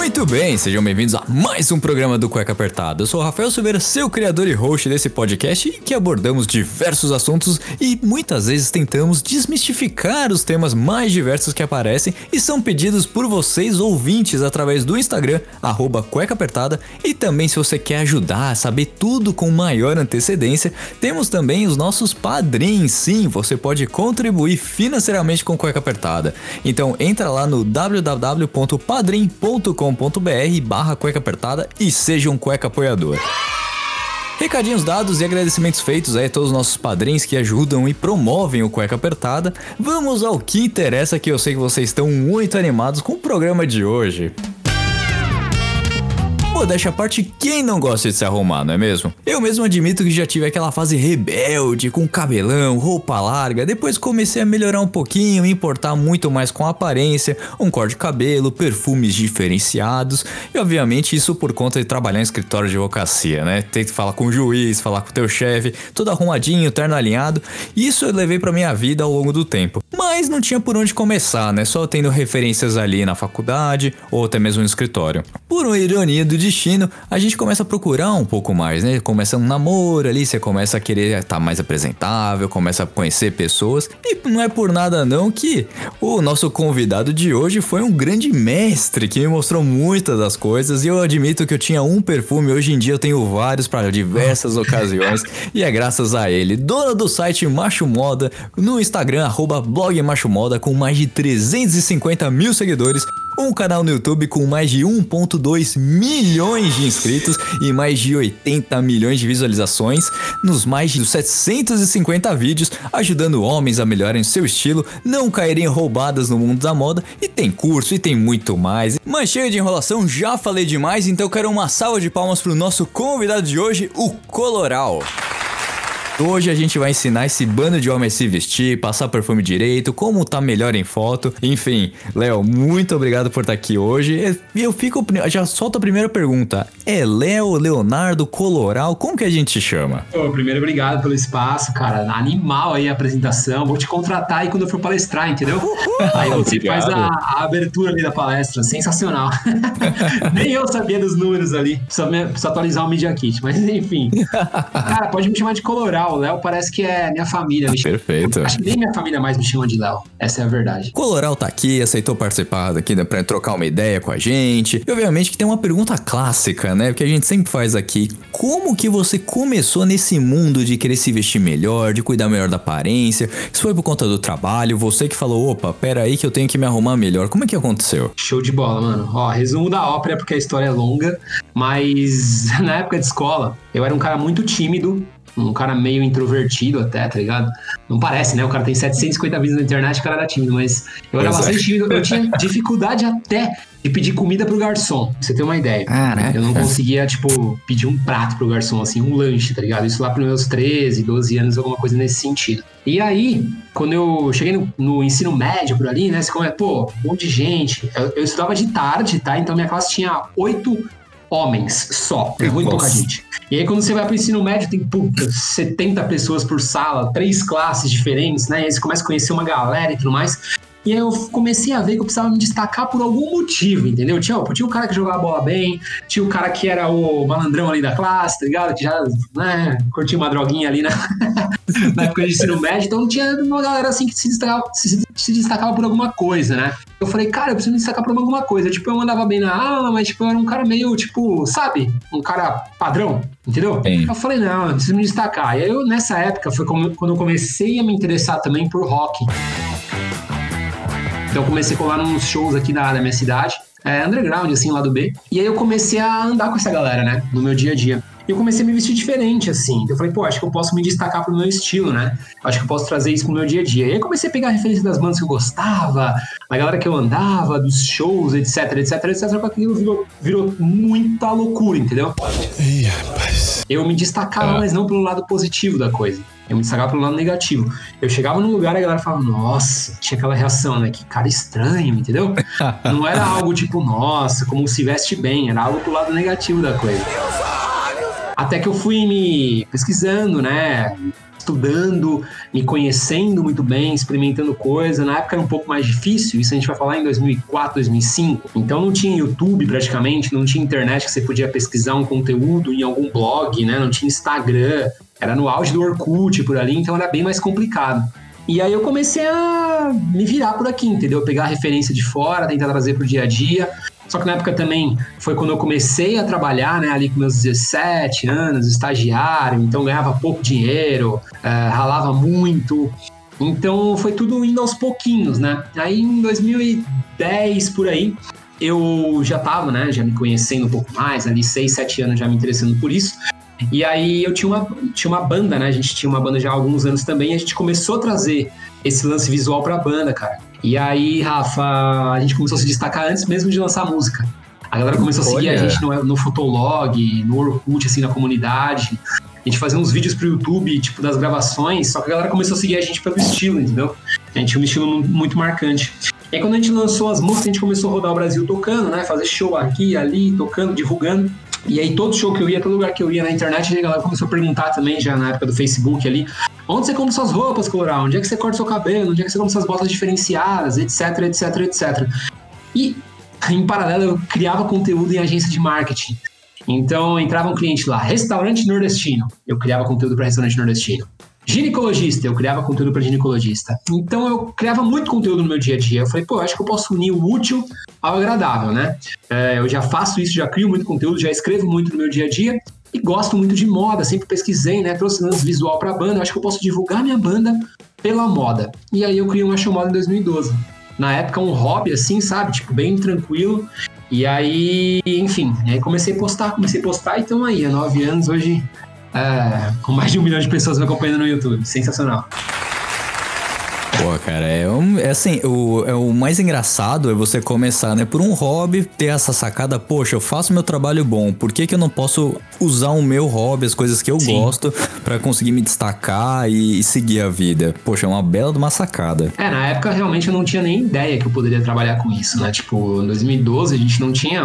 Muito bem, sejam bem-vindos a mais um programa do Cueca Apertada. Eu sou o Rafael Silveira, seu criador e host desse podcast, em que abordamos diversos assuntos e muitas vezes tentamos desmistificar os temas mais diversos que aparecem e são pedidos por vocês ouvintes através do Instagram, arroba Cueca Apertada, e também se você quer ajudar a saber tudo com maior antecedência, temos também os nossos padrinhos. Sim, você pode contribuir financeiramente com Cueca Apertada. Então entra lá no www.padrim.com combr barra cueca apertada e seja um cueca apoiador. Recadinhos dados e agradecimentos feitos aí a todos os nossos padrinhos que ajudam e promovem o Cueca Apertada. Vamos ao que interessa que eu sei que vocês estão muito animados com o programa de hoje. Modéstia à parte, quem não gosta de se arrumar, não é mesmo? Eu mesmo admito que já tive aquela fase rebelde, com cabelão, roupa larga, depois comecei a melhorar um pouquinho, importar muito mais com a aparência, um corte de cabelo, perfumes diferenciados, e obviamente isso por conta de trabalhar em escritório de advocacia, né? Tem que falar com o juiz, falar com o teu chefe, tudo arrumadinho, terno alinhado, isso eu levei pra minha vida ao longo do tempo. Mas não tinha por onde começar, né? Só tendo referências ali na faculdade ou até mesmo no escritório. Por uma ironia do destino, a gente começa a procurar um pouco mais, né? Começa um namoro ali, você começa a querer estar tá mais apresentável, começa a conhecer pessoas. E não é por nada não que o nosso convidado de hoje foi um grande mestre que me mostrou muitas das coisas. E eu admito que eu tinha um perfume, hoje em dia eu tenho vários para diversas ocasiões. E é graças a ele, dona do site Macho Moda, no Instagram, arroba blog Macho Moda, com mais de 350 mil seguidores um canal no YouTube com mais de 1.2 milhões de inscritos e mais de 80 milhões de visualizações nos mais de 750 vídeos, ajudando homens a melhorarem seu estilo, não caírem roubadas no mundo da moda e tem curso e tem muito mais. Mas cheio de enrolação, já falei demais, então quero uma salva de palmas pro nosso convidado de hoje, o Coloral. Hoje a gente vai ensinar esse bando de homens a se vestir, passar perfume direito, como tá melhor em foto. Enfim, Léo, muito obrigado por estar aqui hoje. E eu fico. Já solto a primeira pergunta. É Léo, Leonardo, Coloral? Como que a gente chama? Pô, primeiro, obrigado pelo espaço, cara. Animal aí a apresentação. Vou te contratar aí quando eu for palestrar, entendeu? aí você obrigado. faz a, a, abertura ali da palestra. Sensacional. Nem eu sabia dos números ali. Precisa, me, precisa atualizar o Media Kit, mas enfim. Cara, pode me chamar de Coloral. O Léo parece que é minha família. Perfeito. Acho que nem minha família mais me chama de Léo. Essa é a verdade. Coloral tá aqui, aceitou participar aqui né, pra trocar uma ideia com a gente. E obviamente que tem uma pergunta clássica, né? Que a gente sempre faz aqui. Como que você começou nesse mundo de querer se vestir melhor, de cuidar melhor da aparência? Isso foi por conta do trabalho? Você que falou, opa, pera aí que eu tenho que me arrumar melhor. Como é que aconteceu? Show de bola, mano. Ó, resumo da ópera porque a história é longa, mas na época de escola, eu era um cara muito tímido, um cara meio introvertido até, tá ligado? Não parece, né? O cara tem 750 vídeos na internet, o cara era tímido, mas eu era pois bastante é. tímido. Eu tinha dificuldade até de pedir comida pro garçom, pra você ter uma ideia. Ah, né? Eu não conseguia, tipo, pedir um prato pro garçom, assim, um lanche, tá ligado? Isso lá pros meus 13, 12 anos, alguma coisa nesse sentido. E aí, quando eu cheguei no, no ensino médio por ali, né? Você come, pô, um monte de gente. Eu, eu estudava de tarde, tá? Então minha classe tinha oito homens só. É muito pouca gente. E aí, quando você vai pro ensino médio, tem puta, 70 pessoas por sala, três classes diferentes, né? E aí você começa a conhecer uma galera e tudo mais. E aí eu comecei a ver que eu precisava me destacar por algum motivo, entendeu? Tinha, tinha o cara que jogava bola bem, tinha o cara que era o malandrão ali da classe, tá ligado? Que já, né, curtia uma droguinha ali na, na época de ensino médio, então tinha uma galera assim que se destacava, se, se, destacava por alguma coisa, né? Eu falei, cara, eu preciso me destacar por alguma coisa. Tipo, eu mandava bem na aula, mas tipo, eu era um cara meio, tipo, sabe? Um cara padrão, entendeu? Sim. Eu falei, não, eu preciso me destacar. E aí eu, nessa época, foi quando eu comecei a me interessar também por rock. Então comecei a colar nos shows aqui da, da minha cidade, é, underground, assim, lá do B. E aí eu comecei a andar com essa galera, né? No meu dia a dia. E eu comecei a me vestir diferente, assim. Eu falei, pô, acho que eu posso me destacar pro meu estilo, né? Acho que eu posso trazer isso pro meu dia a dia. E aí eu comecei a pegar a referência das bandas que eu gostava, da galera que eu andava, dos shows, etc, etc, etc, aquilo virou, virou muita loucura, entendeu? Ih, rapaz. Eu me destacava, mas não pelo lado positivo da coisa. Eu me destacava pelo lado negativo. Eu chegava num lugar e a galera falava, nossa, tinha aquela reação, né? Que cara estranho, entendeu? Não era algo tipo, nossa, como se veste bem, era algo pro lado negativo da coisa. Até que eu fui me pesquisando, né? Estudando, me conhecendo muito bem, experimentando coisa. Na época era um pouco mais difícil, isso a gente vai falar em 2004, 2005. Então não tinha YouTube praticamente, não tinha internet que você podia pesquisar um conteúdo em algum blog, né? Não tinha Instagram. Era no auge do Orkut por ali, então era bem mais complicado. E aí eu comecei a me virar por aqui, entendeu? Pegar referência de fora, tentar trazer pro dia a dia. Só que na época também foi quando eu comecei a trabalhar, né, ali com meus 17 anos, estagiário, então ganhava pouco dinheiro, eh, ralava muito. Então foi tudo indo aos pouquinhos, né? Aí em 2010 por aí, eu já tava, né, já me conhecendo um pouco mais, ali 6, 7 anos já me interessando por isso. E aí eu tinha uma, tinha uma banda, né? A gente tinha uma banda já há alguns anos também, e a gente começou a trazer esse lance visual pra banda, cara. E aí, Rafa, a gente começou a se destacar antes mesmo de lançar a música. A galera começou a seguir a gente no, no Fotolog, no Orkut, assim, na comunidade. A gente fazia uns vídeos pro YouTube, tipo, das gravações, só que a galera começou a seguir a gente pelo estilo, entendeu? A gente tinha um estilo mu- muito marcante. E aí, quando a gente lançou as músicas, a gente começou a rodar o Brasil tocando, né? Fazer show aqui, ali, tocando, divulgando. E aí, todo show que eu ia, todo lugar que eu ia na internet, a galera começou a perguntar também, já na época do Facebook ali, onde você compra suas roupas, Coloral? Onde é que você corta seu cabelo? Onde é que você compra suas botas diferenciadas? Etc, etc, etc. E, em paralelo, eu criava conteúdo em agência de marketing. Então, entrava um cliente lá, restaurante nordestino. Eu criava conteúdo para restaurante nordestino. Ginecologista, eu criava conteúdo para ginecologista. Então eu criava muito conteúdo no meu dia a dia. Eu falei, pô, eu acho que eu posso unir o útil ao agradável, né? É, eu já faço isso, já crio muito conteúdo, já escrevo muito no meu dia a dia e gosto muito de moda, sempre pesquisei, né? Trouxe visual pra banda. Eu acho que eu posso divulgar minha banda pela moda. E aí eu criei uma chamada em 2012. Na época, um hobby, assim, sabe? Tipo, bem tranquilo. E aí, enfim, aí comecei a postar, comecei a postar e estamos aí, há nove anos hoje, é, com mais de um milhão de pessoas me acompanhando no YouTube. Sensacional. Pô, cara, é, um, é assim, o, é o mais engraçado é você começar, né, por um hobby, ter essa sacada, poxa, eu faço meu trabalho bom, por que que eu não posso usar o meu hobby, as coisas que eu Sim. gosto, pra conseguir me destacar e, e seguir a vida? Poxa, é uma bela de uma sacada. É, na época realmente eu não tinha nem ideia que eu poderia trabalhar com isso, né? Tipo, em 2012 a gente não tinha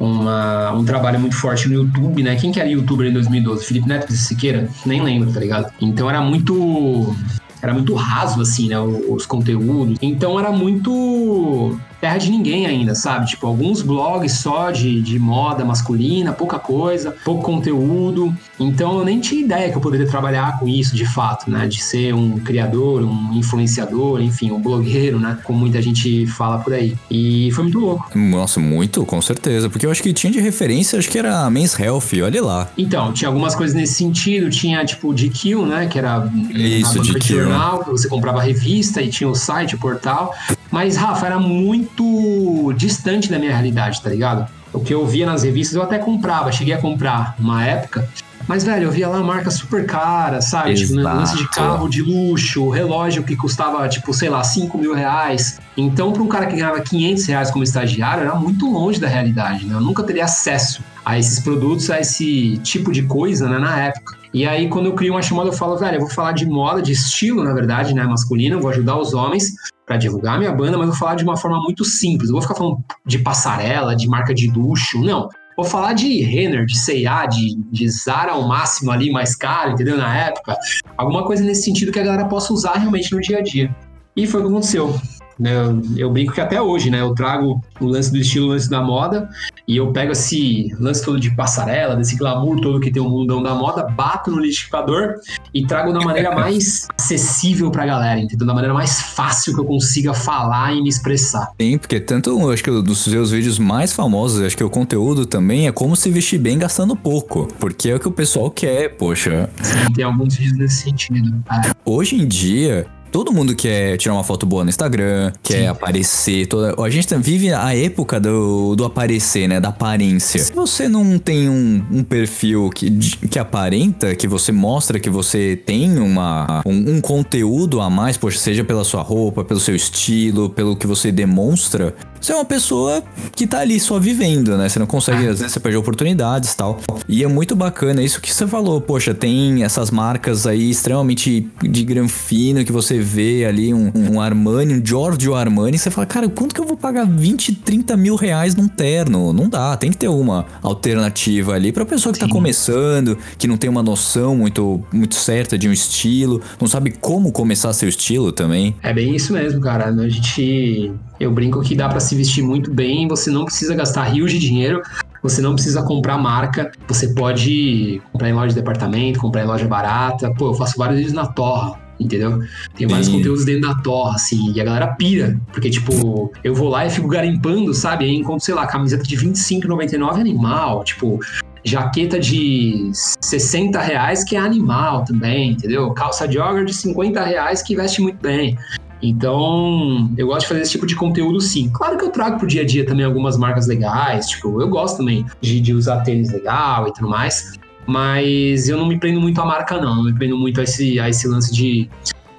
uma, um trabalho muito forte no YouTube, né? Quem que era youtuber em 2012? Felipe Neto de Siqueira? Nem lembro, tá ligado? Então era muito. Era muito raso, assim, né? Os conteúdos. Então era muito terra de ninguém ainda, sabe? Tipo, alguns blogs só de, de moda masculina, pouca coisa, pouco conteúdo. Então eu nem tinha ideia que eu poderia trabalhar com isso de fato, né? De ser um criador, um influenciador, enfim, um blogueiro, né? Como muita gente fala por aí. E foi muito louco. Nossa, muito, com certeza, porque eu acho que tinha de referência, acho que era Men's Health, olha lá. Então, tinha algumas coisas nesse sentido. Tinha, tipo, o GQ, né? Que era Isso, de GQ. jornal, que você comprava revista e tinha o site, o portal. Mas, Rafa, era muito distante da minha realidade, tá ligado? O que eu via nas revistas eu até comprava, cheguei a comprar uma época. Mas, velho, eu via lá marca super cara, sabe? Tipo, Exato. lance de carro de luxo, relógio que custava, tipo, sei lá, 5 mil reais. Então, para um cara que ganhava 500 reais como estagiário, era muito longe da realidade, né? Eu nunca teria acesso a esses produtos, a esse tipo de coisa, né, na época. E aí, quando eu crio uma chamada, eu falo, velho, eu vou falar de moda, de estilo, na verdade, né, masculino, vou ajudar os homens para divulgar minha banda, mas vou falar de uma forma muito simples. Eu vou ficar falando de passarela, de marca de luxo, não. Vou falar de Renner, de C&A, de, de Zara ao máximo ali, mais caro, entendeu? Na época. Alguma coisa nesse sentido que a galera possa usar realmente no dia a dia. E foi o que aconteceu. Né? Eu, brinco que até hoje, né? Eu trago o lance do estilo, o lance da moda, e eu pego esse lance todo de passarela, desse glamour todo que tem o mundão da moda, bato no liquidificador e trago da maneira mais acessível pra galera, entendeu? Da maneira mais fácil que eu consiga falar e me expressar. Sim, porque tanto, eu acho que dos seus vídeos mais famosos, acho que o conteúdo também é como se vestir bem gastando pouco, porque é o que o pessoal quer, poxa. Sim, tem alguns vídeos nesse sentido. tá? Hoje em dia, Todo mundo quer tirar uma foto boa no Instagram, quer aparecer. Toda... A gente vive a época do, do aparecer, né? Da aparência. Se você não tem um, um perfil que, que aparenta, que você mostra que você tem uma, um, um conteúdo a mais, poxa, seja pela sua roupa, pelo seu estilo, pelo que você demonstra, você é uma pessoa que tá ali só vivendo, né? Você não consegue, às vezes você perde oportunidades e tal. E é muito bacana isso que você falou. Poxa, tem essas marcas aí extremamente de granfino que você vê ali, um, um Armani, um Giorgio Armani. e Você fala, cara, quanto que eu vou pagar 20, 30 mil reais num terno? Não dá, tem que ter uma alternativa ali pra pessoa que tá começando, que não tem uma noção muito, muito certa de um estilo, não sabe como começar seu estilo também. É bem isso mesmo, cara. A gente. Eu brinco que dá pra se vestir muito bem, você não precisa gastar rios de dinheiro, você não precisa comprar marca, você pode comprar em loja de departamento, comprar em loja barata. Pô, eu faço vários vídeos na Torra, entendeu? Tem vários conteúdos dentro da Torra, assim, e a galera pira, porque, tipo, eu vou lá e fico garimpando, sabe? Aí encontro, sei lá, camiseta de R$25,99 é animal, tipo, jaqueta de 60 reais que é animal também, entendeu? Calça jogger de 50 reais que veste muito bem. Então, eu gosto de fazer esse tipo de conteúdo sim. Claro que eu trago pro dia a dia também algumas marcas legais, tipo, eu gosto também de, de usar tênis legal e tudo mais, mas eu não me prendo muito à marca, não. Eu me prendo muito a esse, a esse lance de.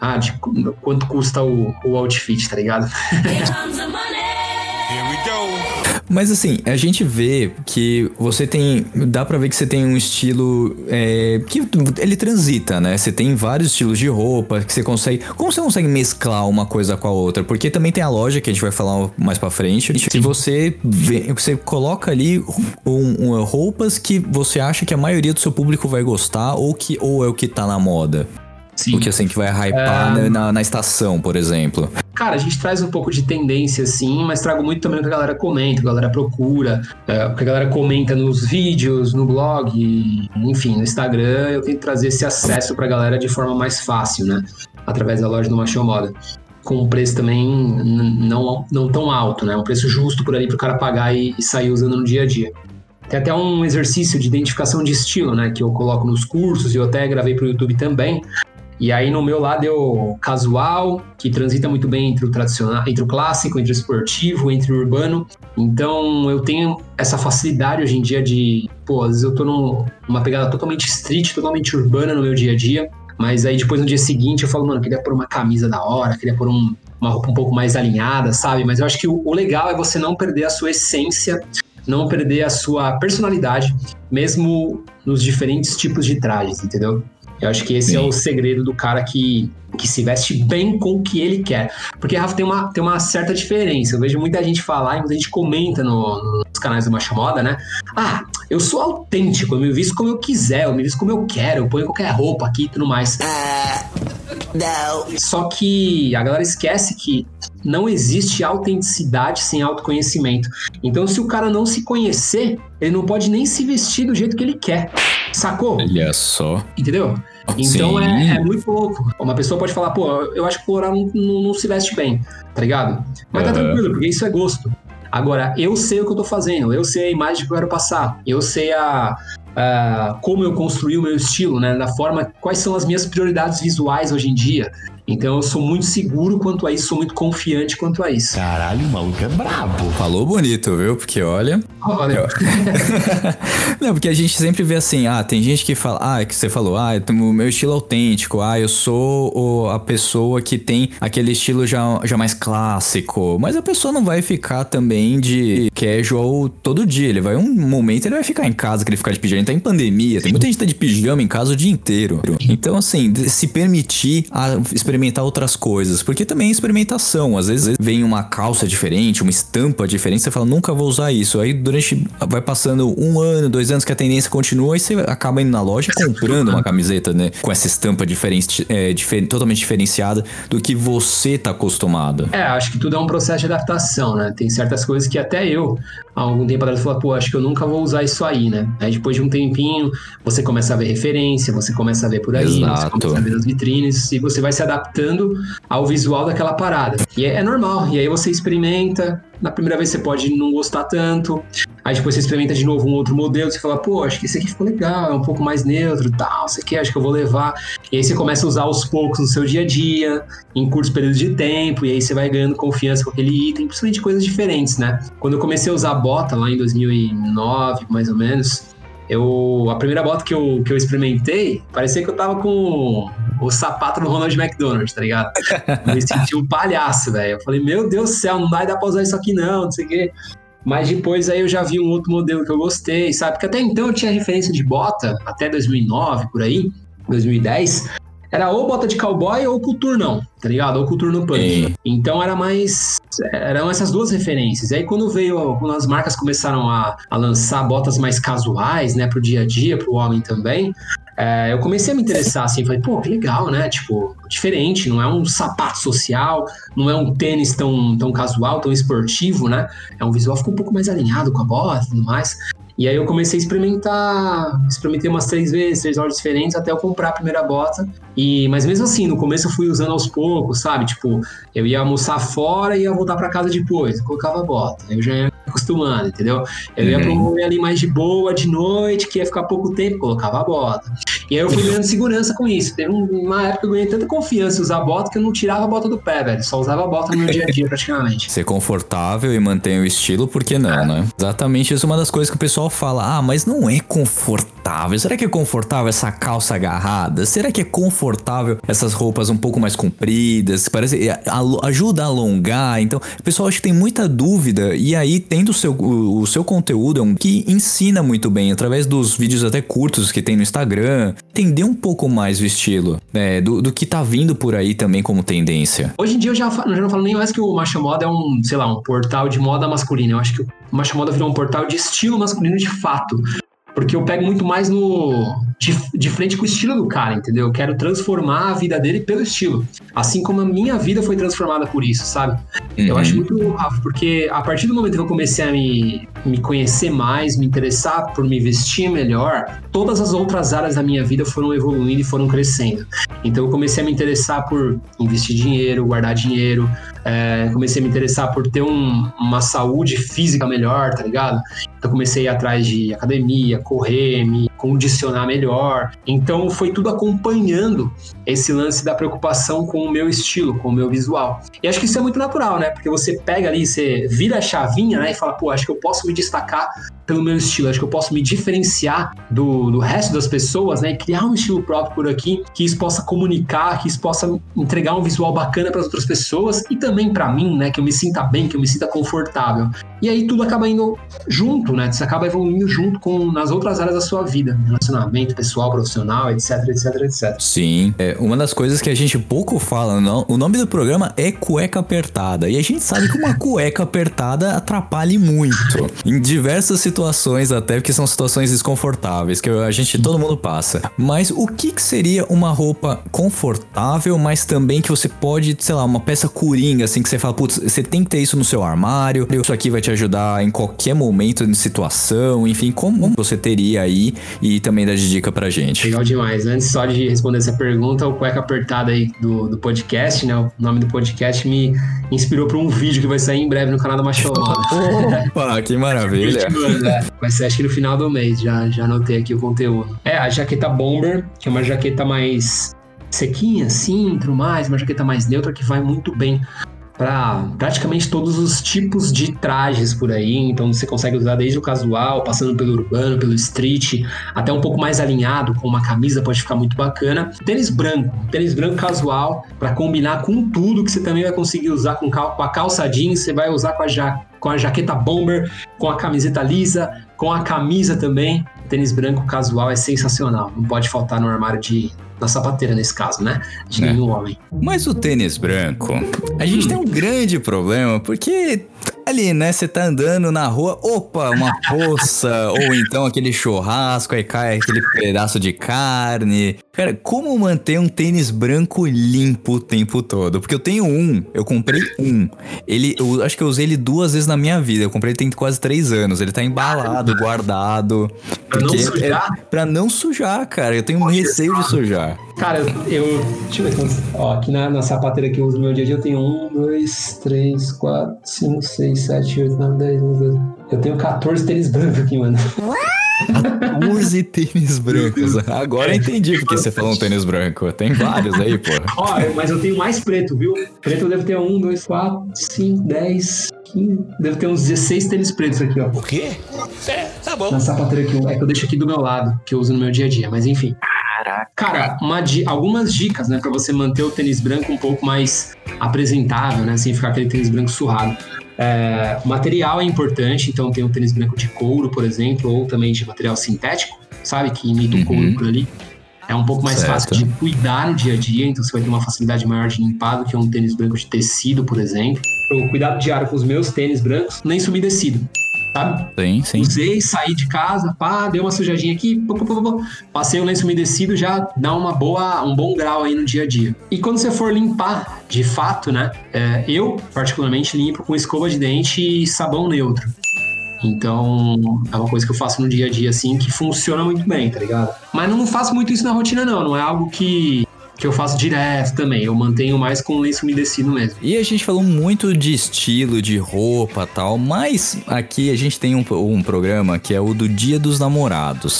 Ah, de qu- quanto custa o, o outfit, tá ligado? Mas assim, a gente vê que você tem. Dá pra ver que você tem um estilo. é, que ele transita, né? Você tem vários estilos de roupa que você consegue. Como você consegue mesclar uma coisa com a outra? Porque também tem a loja que a gente vai falar mais pra frente. Que você vê, você coloca ali um- um- roupas que você acha que a maioria do seu público vai gostar ou que ou é o que tá na moda. Sim. O que assim que vai hypar É. na, na estação, por exemplo. Cara, a gente traz um pouco de tendência, sim, mas trago muito também o que a galera comenta, o que a galera procura, é, o que a galera comenta nos vídeos, no blog, enfim, no Instagram. Eu tento trazer esse acesso pra galera de forma mais fácil, né? Através da loja do Machão Moda. Com um preço também não, não tão alto, né? Um preço justo por ali pro cara pagar e, e sair usando no dia a dia. Tem até um exercício de identificação de estilo, né? Que eu coloco nos cursos e eu até gravei pro YouTube também. E aí no meu lado eu casual, que transita muito bem entre o tradicional, entre o clássico, entre o esportivo, entre o urbano. Então eu tenho essa facilidade hoje em dia de, pô, às vezes eu tô num- numa pegada totalmente street, totalmente urbana no meu dia a dia. Mas aí depois no dia seguinte eu falo, mano, queria pôr uma camisa da hora, queria pôr um- uma roupa um pouco mais alinhada, sabe? Mas eu acho que o, o legal é você não perder a sua essência, não perder a sua personalidade, mesmo nos diferentes tipos de trajes, entendeu? Eu acho que esse Sim. é o segredo do cara que, que se veste bem com o que ele quer. Porque, Rafa, tem uma, tem uma certa diferença. Eu vejo muita gente falar e muita gente comenta no- nos canais do Macho Moda, né? Ah, eu sou autêntico, eu me visto como eu quiser, eu me visto como eu quero, eu ponho qualquer roupa aqui e tudo mais. Só que a galera esquece que não existe autenticidade sem autoconhecimento. Então, se o cara não se conhecer, ele não pode nem se vestir do jeito que ele quer. Sacou? Olha só. Entendeu? Então é, é muito louco. Uma pessoa pode falar, pô, eu acho que o floral não, não- não se veste bem, tá ligado? Mas tá Aham. tranquilo, porque isso é gosto. Agora, eu sei o que eu tô fazendo, eu sei a imagem que eu quero passar, eu sei a, a- como eu construí o meu estilo, né? Da forma, quais são as minhas prioridades visuais hoje em dia. Então eu sou muito seguro quanto a isso, sou muito confiante quanto a isso. Caralho, o maluco é brabo. Falou bonito, viu? Porque olha. Olha, Não, porque a gente sempre vê assim, ah, tem gente que fala, ah, que você falou, ah, eu tenho o meu estilo autêntico, ah, eu sou o- a pessoa que tem aquele estilo já, já mais clássico. Mas a pessoa não vai ficar também de casual todo dia. Ele vai, um momento, ele vai ficar em casa, que ele ficar de pijama. Ele tá em pandemia, tem muita gente que tá de pijama em casa o dia inteiro. Então, assim, se permitir a experimentar outras coisas, porque também é experimentação. Às vezes vem uma calça diferente, uma estampa diferente, você fala, nunca vou usar isso. Aí durante. Vai passando um ano, dois anos que a tendência continua, e você acaba indo na loja e comprando uma camiseta, né? Com essa estampa diferente, é, difer- totalmente diferenciada do que você tá acostumado. É, acho que tudo é um processo de adaptação, né? Tem certas coisas que até eu, há algum tempo atrás, falei, pô, acho que eu nunca vou usar isso aí, né? Aí depois de um tempinho, você começa a ver referência, você começa a ver por aí, você Exato. começa a ver nas vitrines, e você vai se adaptando ao visual daquela parada. E é, é normal, e aí você experimenta, na primeira vez você pode não gostar tanto. Aí depois você experimenta de novo um outro modelo, você fala, pô, acho que esse aqui ficou legal, é um pouco mais neutro, tal, isso aqui acho que eu vou levar. E aí você começa a usar aos poucos no seu dia a dia, em curtos períodos de tempo, e aí você vai ganhando confiança com aquele item, principalmente coisas diferentes, né? Quando eu comecei a usar bota lá em 2009, mais ou menos, eu, a primeira bota que eu, que eu experimentei, parecia que eu tava com o sapato do Ronald McDonald, tá ligado? Eu me senti um palhaço, velho. Eu falei, meu Deus do céu, não vai dar pra usar isso aqui não, não sei o quê. Mas depois aí eu já vi um outro modelo que eu gostei, sabe? Porque até então eu tinha referência de bota, até 2009, por aí, 2010, era ou bota de cowboy ou culturnão, tá ligado? Ou culturno punk. Sim. Então era mais. Eram essas duas referências. E aí quando veio. Quando as marcas começaram a, a lançar botas mais casuais, né, pro dia a dia, pro homem também. é, eu comecei a me interessar assim, falei, pô, que legal, né? Tipo, diferente, não é um sapato social, não é um tênis tão, tão casual, tão esportivo, né? É um visual ficou um pouco mais alinhado com a bota e tudo mais. E aí eu comecei a experimentar, experimentei umas três vezes, três lojas diferentes, até eu comprar a primeira bota. E, mas mesmo assim, no começo eu fui usando aos poucos, sabe? Tipo, eu ia almoçar fora e ia voltar para casa depois, eu colocava a bota. Eu já ia me acostumando, entendeu? Eu ia pra um rolê ali mais de boa, de noite, que ia ficar pouco tempo, colocava a bota. E aí eu fui ganhando segurança com isso. Teve um- uma época que eu ganhei tanta confiança em usar a bota que eu não tirava a bota do pé, velho. Só usava a bota no meu dia a dia praticamente. Ser confortável e manter o estilo, por que não, né? Exatamente isso é uma das coisas que o pessoal fala. Ah, mas não é confortável. Será que é confortável essa calça agarrada? Será que é confortável essas roupas um pouco mais compridas? Parece a- ajuda a alongar. Então, o pessoal acho que tem muita dúvida. E aí, tendo o seu, o, o seu conteúdo é um que ensina muito bem, através dos vídeos até curtos que tem no Instagram, entender um pouco mais o estilo, né? Do, do que tá vindo por aí também como tendência. Hoje em dia eu já, já não falo nem mais que o Macha Moda é um, sei lá, um portal de moda masculina. Eu acho que o Macha Moda virou um portal de estilo masculino de fato. Porque eu pego muito mais no. De, de frente com o estilo do cara, entendeu? Eu quero transformar a vida dele pelo estilo. Assim como a minha vida foi transformada por isso, sabe? Eu Uhum. acho muito louco, Rafa, porque a partir do momento que eu comecei a me, me conhecer mais, me interessar por me vestir melhor, todas as outras áreas da minha vida foram evoluindo e foram crescendo. Então eu comecei a me interessar por investir dinheiro, guardar dinheiro, é, comecei a me interessar por ter um- uma saúde física melhor, tá ligado? Então comecei a ir atrás de academia, correr, me condicionar melhor. Então foi tudo acompanhando esse lance da preocupação com o meu estilo, com o meu visual. E acho que isso é muito natural, né? Porque você pega ali, você vira a chavinha, né? E fala, pô, acho que eu posso me destacar pelo meu estilo, acho que eu posso me diferenciar do, do resto das pessoas, né? E criar um estilo próprio por aqui, que isso possa comunicar, que isso possa entregar um visual bacana para as outras pessoas e também para mim, né? Que eu me sinta bem, que eu me sinta confortável. E aí tudo acaba indo junto, né? Você acaba evoluindo junto com nas outras áreas da sua vida, relacionamento pessoal, profissional, etc, etc, etc. Sim, é uma das coisas que a gente pouco fala, não, o nome do programa é cueca apertada. E a gente sabe que uma cueca apertada atrapalha muito. Em diversas situações, até porque são situações desconfortáveis, que a gente, todo mundo passa. Mas o que, que seria uma roupa confortável, mas também que você pode, sei lá, uma peça coringa, assim, que você fala, putz, você tem que ter isso no seu armário, isso aqui vai te ajudar em qualquer momento de situação, enfim, como você teria aí e também dar de dica pra gente. Legal demais. Antes só de responder essa pergunta, o cueca apertada aí do, do podcast, né? O nome do podcast me inspirou para um vídeo que vai sair em breve no canal da Macholona. Opa, que maravilha. Vai ser acho que no final do mês, já, já anotei aqui o conteúdo. É, a jaqueta Bomber, que é uma jaqueta mais sequinha, assim, tudo mais, uma jaqueta mais neutra que vai muito bem para praticamente todos os tipos de trajes por aí. Então você consegue usar desde o casual, passando pelo urbano, pelo street, até um pouco mais alinhado com uma camisa pode ficar muito bacana. Tênis branco, tênis branco casual para combinar com tudo que você também vai conseguir usar com, cal- com a calça jeans, você vai usar com a, ja, com a jaqueta bomber, com a camiseta lisa, com a camisa também. Tênis branco casual é sensacional. Não pode faltar no armário de na sapateira nesse caso, né? De É. nenhum homem. Mas o tênis branco, a gente tem um grande problema, porque ali, né, você tá andando na rua, opa, uma poça, ou então aquele churrasco, aí cai aquele pedaço de carne. Cara, como manter um tênis branco limpo o tempo todo? Porque eu tenho um, eu comprei um. Ele, eu acho que eu usei ele duas vezes na minha vida. Eu comprei ele tem quase três anos. Ele tá embalado, guardado. Pra não sujar? É, pra não sujar, cara. Eu tenho um receio de sujar. Cara, eu, eu- Deixa eu ver quantos. Ó, aqui na, na sapateira que eu uso no meu dia a dia, eu tenho um, dois, três, quatro, cinco, seis, sete, oito, nove, dez, onze, doze. Eu tenho 14 tênis brancos aqui, mano. 14 tênis brancos. Agora eu entendi porque você falou um tênis branco. Tem vários aí, pô. Ó, mas eu tenho mais preto, viu? Preto eu devo ter um, dois, quatro, cinco, dez, quinze. Devo ter uns 16 tênis pretos aqui, ó. O quê? É, tá bom. Na sapateira que eu, é que eu deixo aqui do meu lado, que eu uso no meu dia a dia, mas enfim. Cara, uma di- algumas dicas, né, Pra você manter o tênis branco um pouco mais apresentável, né, sem ficar aquele tênis branco surrado. É, material é importante, então tem um tênis branco de couro, por exemplo, ou também de material sintético, sabe, que imita o Uhum. couro por ali. É um pouco mais Certo. fácil de cuidar no dia a dia, então você vai ter uma facilidade maior de limpar do que um tênis branco de tecido, por exemplo. O cuidado diário com os meus tênis brancos, nem umedecido, sabe? Sim, sim. Usei, saí de casa, pá, deu uma sujadinha aqui, pô, pô, pô, pô, passei o lenço umedecido, já dá uma boa, um bom grau aí no dia a dia. E quando você for limpar, de fato, né? é, eu, particularmente, limpo com escova de dente e sabão neutro. Então, é uma coisa que eu faço no dia a dia, assim, que funciona muito bem, tá ligado? Mas não faço muito isso na rotina, não. Não é algo que, que eu faço direto também. Eu mantenho mais com o lenço umedecido mesmo. E a gente falou muito de estilo, de roupa tal, mas aqui a gente tem um, um programa que é o do Dia dos Namorados.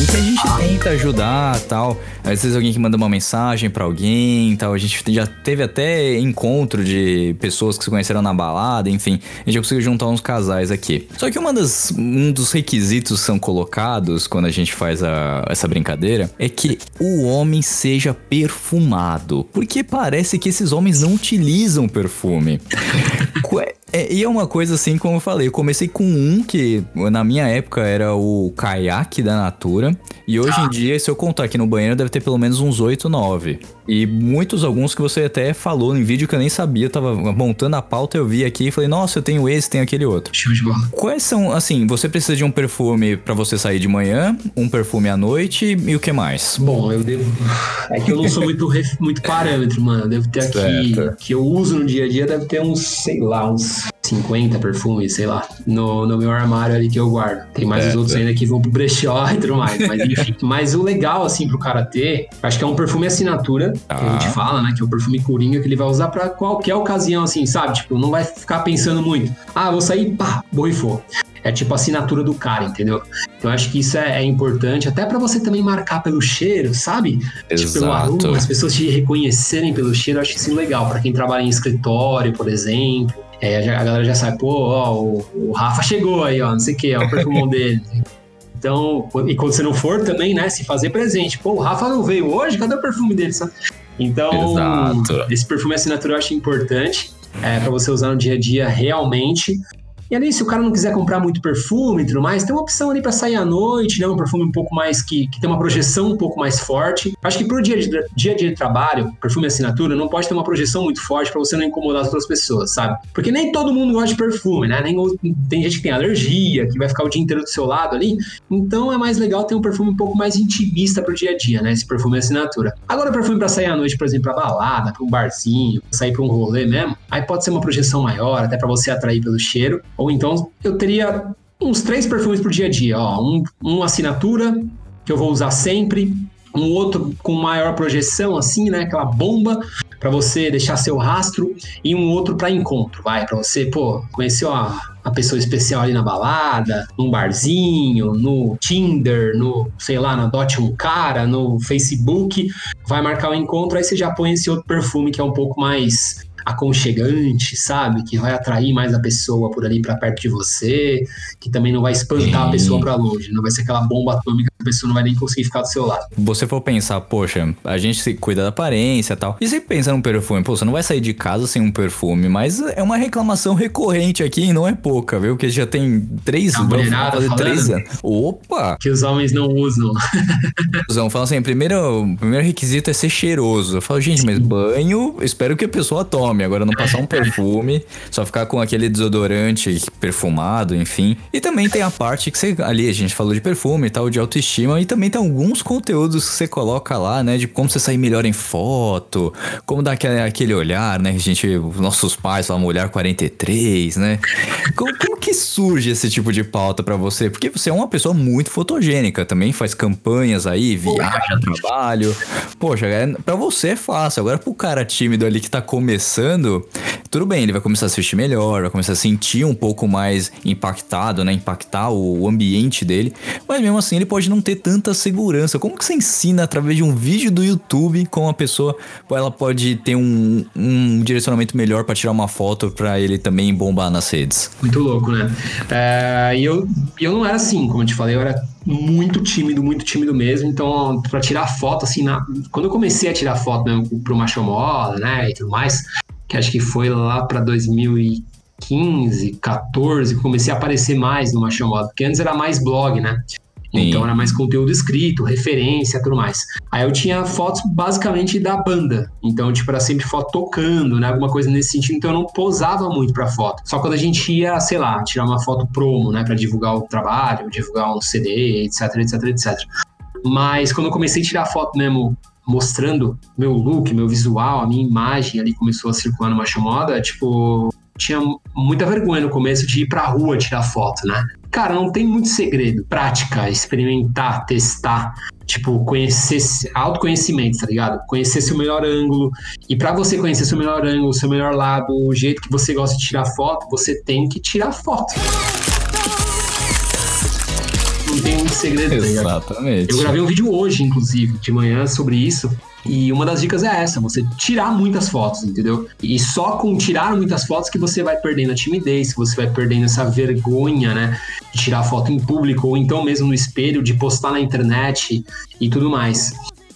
Em que a gente tenta ajudar tal. Às vezes alguém que manda uma mensagem pra alguém tal. A gente já teve até encontro de pessoas que se conheceram na balada, enfim. A gente já conseguiu juntar uns casais aqui. Só que uma das, um dos requisitos são colocados quando a gente faz a- essa brincadeira é que o homem seja perfumado. Porque parece que esses homens não utilizam perfume. É, e é uma coisa assim, como eu falei, eu comecei com um que na minha época era o caiaque da Natura. E hoje em dia, se eu contar aqui no banheiro, deve ter pelo menos uns 8, 9. E muitos, alguns que você até falou em vídeo que eu nem sabia, eu tava montando a pauta, eu vi aqui e falei, nossa, eu tenho esse, tenho aquele outro. Show de bola. Quais são, assim, você precisa de um perfume pra você sair de manhã, um perfume à noite e o que mais? Bom, eu devo. É que eu não sou muito, ref- muito parâmetro, mano. Eu devo ter aqui. Certo. Que eu uso no dia a dia, deve ter uns, sei lá, uns 50 perfumes, sei lá, no, no meu armário ali que eu guardo. Tem mais os Certo. outros ainda que vão pro brechó e tudo mais. Mas enfim. mas o legal, assim, pro cara ter, acho que é um perfume assinatura, que a Ah. gente fala, né? Que é o perfume coringa que ele vai usar pra qualquer ocasião, assim, sabe? Tipo, não vai ficar pensando muito. Ah, vou sair, pá, borrifou. É tipo a assinatura do cara, entendeu? Então eu acho que isso é, é importante, até pra você também marcar pelo cheiro, sabe? Tipo, pelo Exato. aroma, as pessoas te reconhecerem pelo cheiro, eu acho isso legal. Pra quem trabalha em escritório, por exemplo, é, a galera já sabe, pô, ó, o, o Rafa chegou aí, ó, não sei o que, ó, o perfumão dele. Então, e quando você não for também, né, se fazer presente. Pô, o Rafa não veio hoje, cadê o perfume dele? Então, Exato. esse perfume assinatura eu acho importante é, para você usar no dia a dia realmente. E ali, se o cara não quiser comprar muito perfume e tudo mais, tem uma opção ali para sair à noite, né? Um perfume um pouco mais que, que tem uma projeção um pouco mais forte. Acho que pro dia, de, dia a dia de trabalho, perfume assinatura não pode ter uma projeção muito forte para você não incomodar as outras pessoas, sabe? Porque nem todo mundo gosta de perfume, né? Nem, tem gente que tem alergia, que vai ficar o dia inteiro do seu lado ali. Então é mais legal ter um perfume um pouco mais intimista pro dia a dia, né? Esse perfume assinatura. Agora, perfume para sair à noite, por exemplo, pra balada, pra um barzinho, pra sair pra um rolê mesmo, aí pode ser uma projeção maior, até para você atrair pelo cheiro. Ou então eu teria uns três perfumes por dia a dia, ó. Um, um assinatura, que eu vou usar sempre. Um outro com maior projeção, assim, né? Aquela bomba para você deixar seu rastro. E um outro para encontro, vai. para você, pô, conhecer uma, uma pessoa especial ali na balada, num barzinho, no Tinder, no, sei lá, na Dot um cara, no Facebook. Vai marcar o encontro, aí você já põe esse outro perfume que é um pouco mais aconchegante, sabe? Que vai atrair mais a pessoa por ali para perto de você, que também não vai espantar a pessoa para longe, não vai ser aquela bomba atômica a pessoa não vai nem conseguir ficar do seu lado. Você for pensar, poxa, a gente se cuida da aparência e tal. E você pensa num perfume, pô, você não vai sair de casa sem um perfume, mas é uma reclamação recorrente aqui e não é pouca, viu? Porque já tem três, A vão mulherada fazer três anos. Opa! Que os homens não usam. Zão, fala assim, primeiro, o primeiro requisito é ser cheiroso. Eu falo, gente, mas banho, espero que a pessoa tome. Agora não passar um perfume, só ficar com aquele desodorante perfumado, enfim. E também tem a parte que você, ali a gente falou de perfume e tal, de autoestima. Autoestima e também tem alguns conteúdos que você coloca lá, né? De como você sair melhor em foto, como dar aquele, aquele olhar, né? A gente, nossos pais falam olhar 43, né? Como, como que surge esse tipo de pauta pra você? Porque você é uma pessoa muito fotogênica, também faz campanhas aí, viaja, trabalho. Poxa, é, pra você é fácil. Agora pro cara tímido ali que tá começando, tudo bem, ele vai começar a assistir melhor, vai começar a sentir um pouco mais impactado, né? Impactar o, o ambiente dele. Mas mesmo assim, ele pode não ter tanta segurança. Como que você ensina através de um vídeo do YouTube como a pessoa ela pode ter um, um direcionamento melhor pra tirar uma foto pra ele também bombar nas redes? Muito louco, né? É, E eu, eu não era assim, como eu te falei, eu era muito tímido, muito tímido mesmo. Então, pra tirar foto, assim, na... quando eu comecei a tirar foto mesmo pro Macho Moda, né, e tudo mais, que acho que foi lá pra 2015, 14, que comecei a aparecer mais no Macho Moda, porque antes era mais blog, né? Então Sim. era mais conteúdo escrito, referência, tudo mais. Aí eu tinha fotos basicamente da banda. Então, tipo, era sempre foto tocando, né? Alguma coisa nesse sentido. Então eu não posava muito pra foto. Só quando a gente ia, sei lá, tirar uma foto promo, né? Pra divulgar o trabalho, divulgar um CD, etc, etc, etc. Mas quando eu comecei a tirar foto mesmo mostrando meu look, meu visual, a minha imagem ali começou a circular numa chamada, tipo, tinha muita vergonha no começo de ir pra rua tirar foto, né? Cara, não tem muito segredo. Prática, experimentar, testar. Tipo, conhecer, autoconhecimento, tá ligado? Conhecer seu melhor ângulo. E pra você conhecer seu melhor ângulo, seu melhor lado, o jeito que você gosta de tirar foto, você tem que tirar foto. Segredo, tá? Exatamente. Eu gravei um vídeo hoje, inclusive, de manhã, sobre isso. E uma das dicas é essa, você tirar muitas fotos, entendeu? E só com tirar muitas fotos que você vai perdendo a timidez, que você vai perdendo essa vergonha, né? De tirar foto em público, ou então mesmo no espelho, de postar na internet e tudo mais.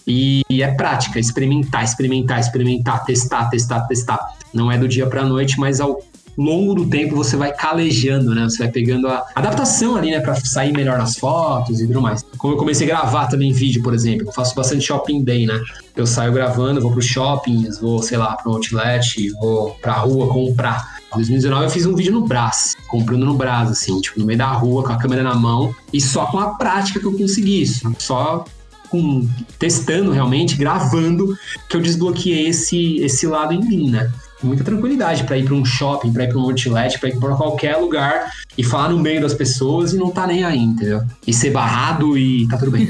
E, e é prática, experimentar, experimentar, experimentar, testar, testar, testar. Não é do dia pra noite, mas ao longo do tempo você vai calejando, né? Você vai pegando a adaptação ali, né? Pra sair melhor nas fotos e tudo mais. Como eu comecei a gravar também vídeo, por exemplo, eu faço bastante shopping day, né? Eu saio gravando, vou pro shoppings, vou, sei lá, pro outlet, vou pra rua comprar. Em 2019 eu fiz um vídeo no Brás, comprando no Brás, assim, tipo, no meio da rua, com a câmera na mão, e só com a prática que eu consegui isso. Só com testando realmente, gravando, que eu desbloqueei esse, esse lado em mim, né? Muita tranquilidade para ir para um shopping, para ir para um outlet, para ir para qualquer lugar e falar no meio das pessoas e não tá nem aí, entendeu? E ser barrado e tá tudo bem.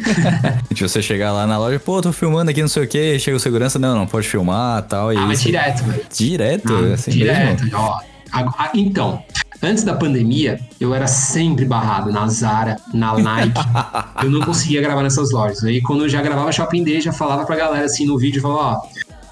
De você chegar lá na loja, pô, tô filmando aqui, não sei o que, chega o segurança, não, não pode filmar tal. E ah, mas direto, velho. Direto, Ah, assim direto, mesmo. ó. A- a- Então, antes da pandemia, eu era sempre barrado na Zara, na Nike. eu não conseguia gravar nessas lojas. Aí quando eu já gravava Shopping Day, já falava pra galera assim no vídeo, falava, ó.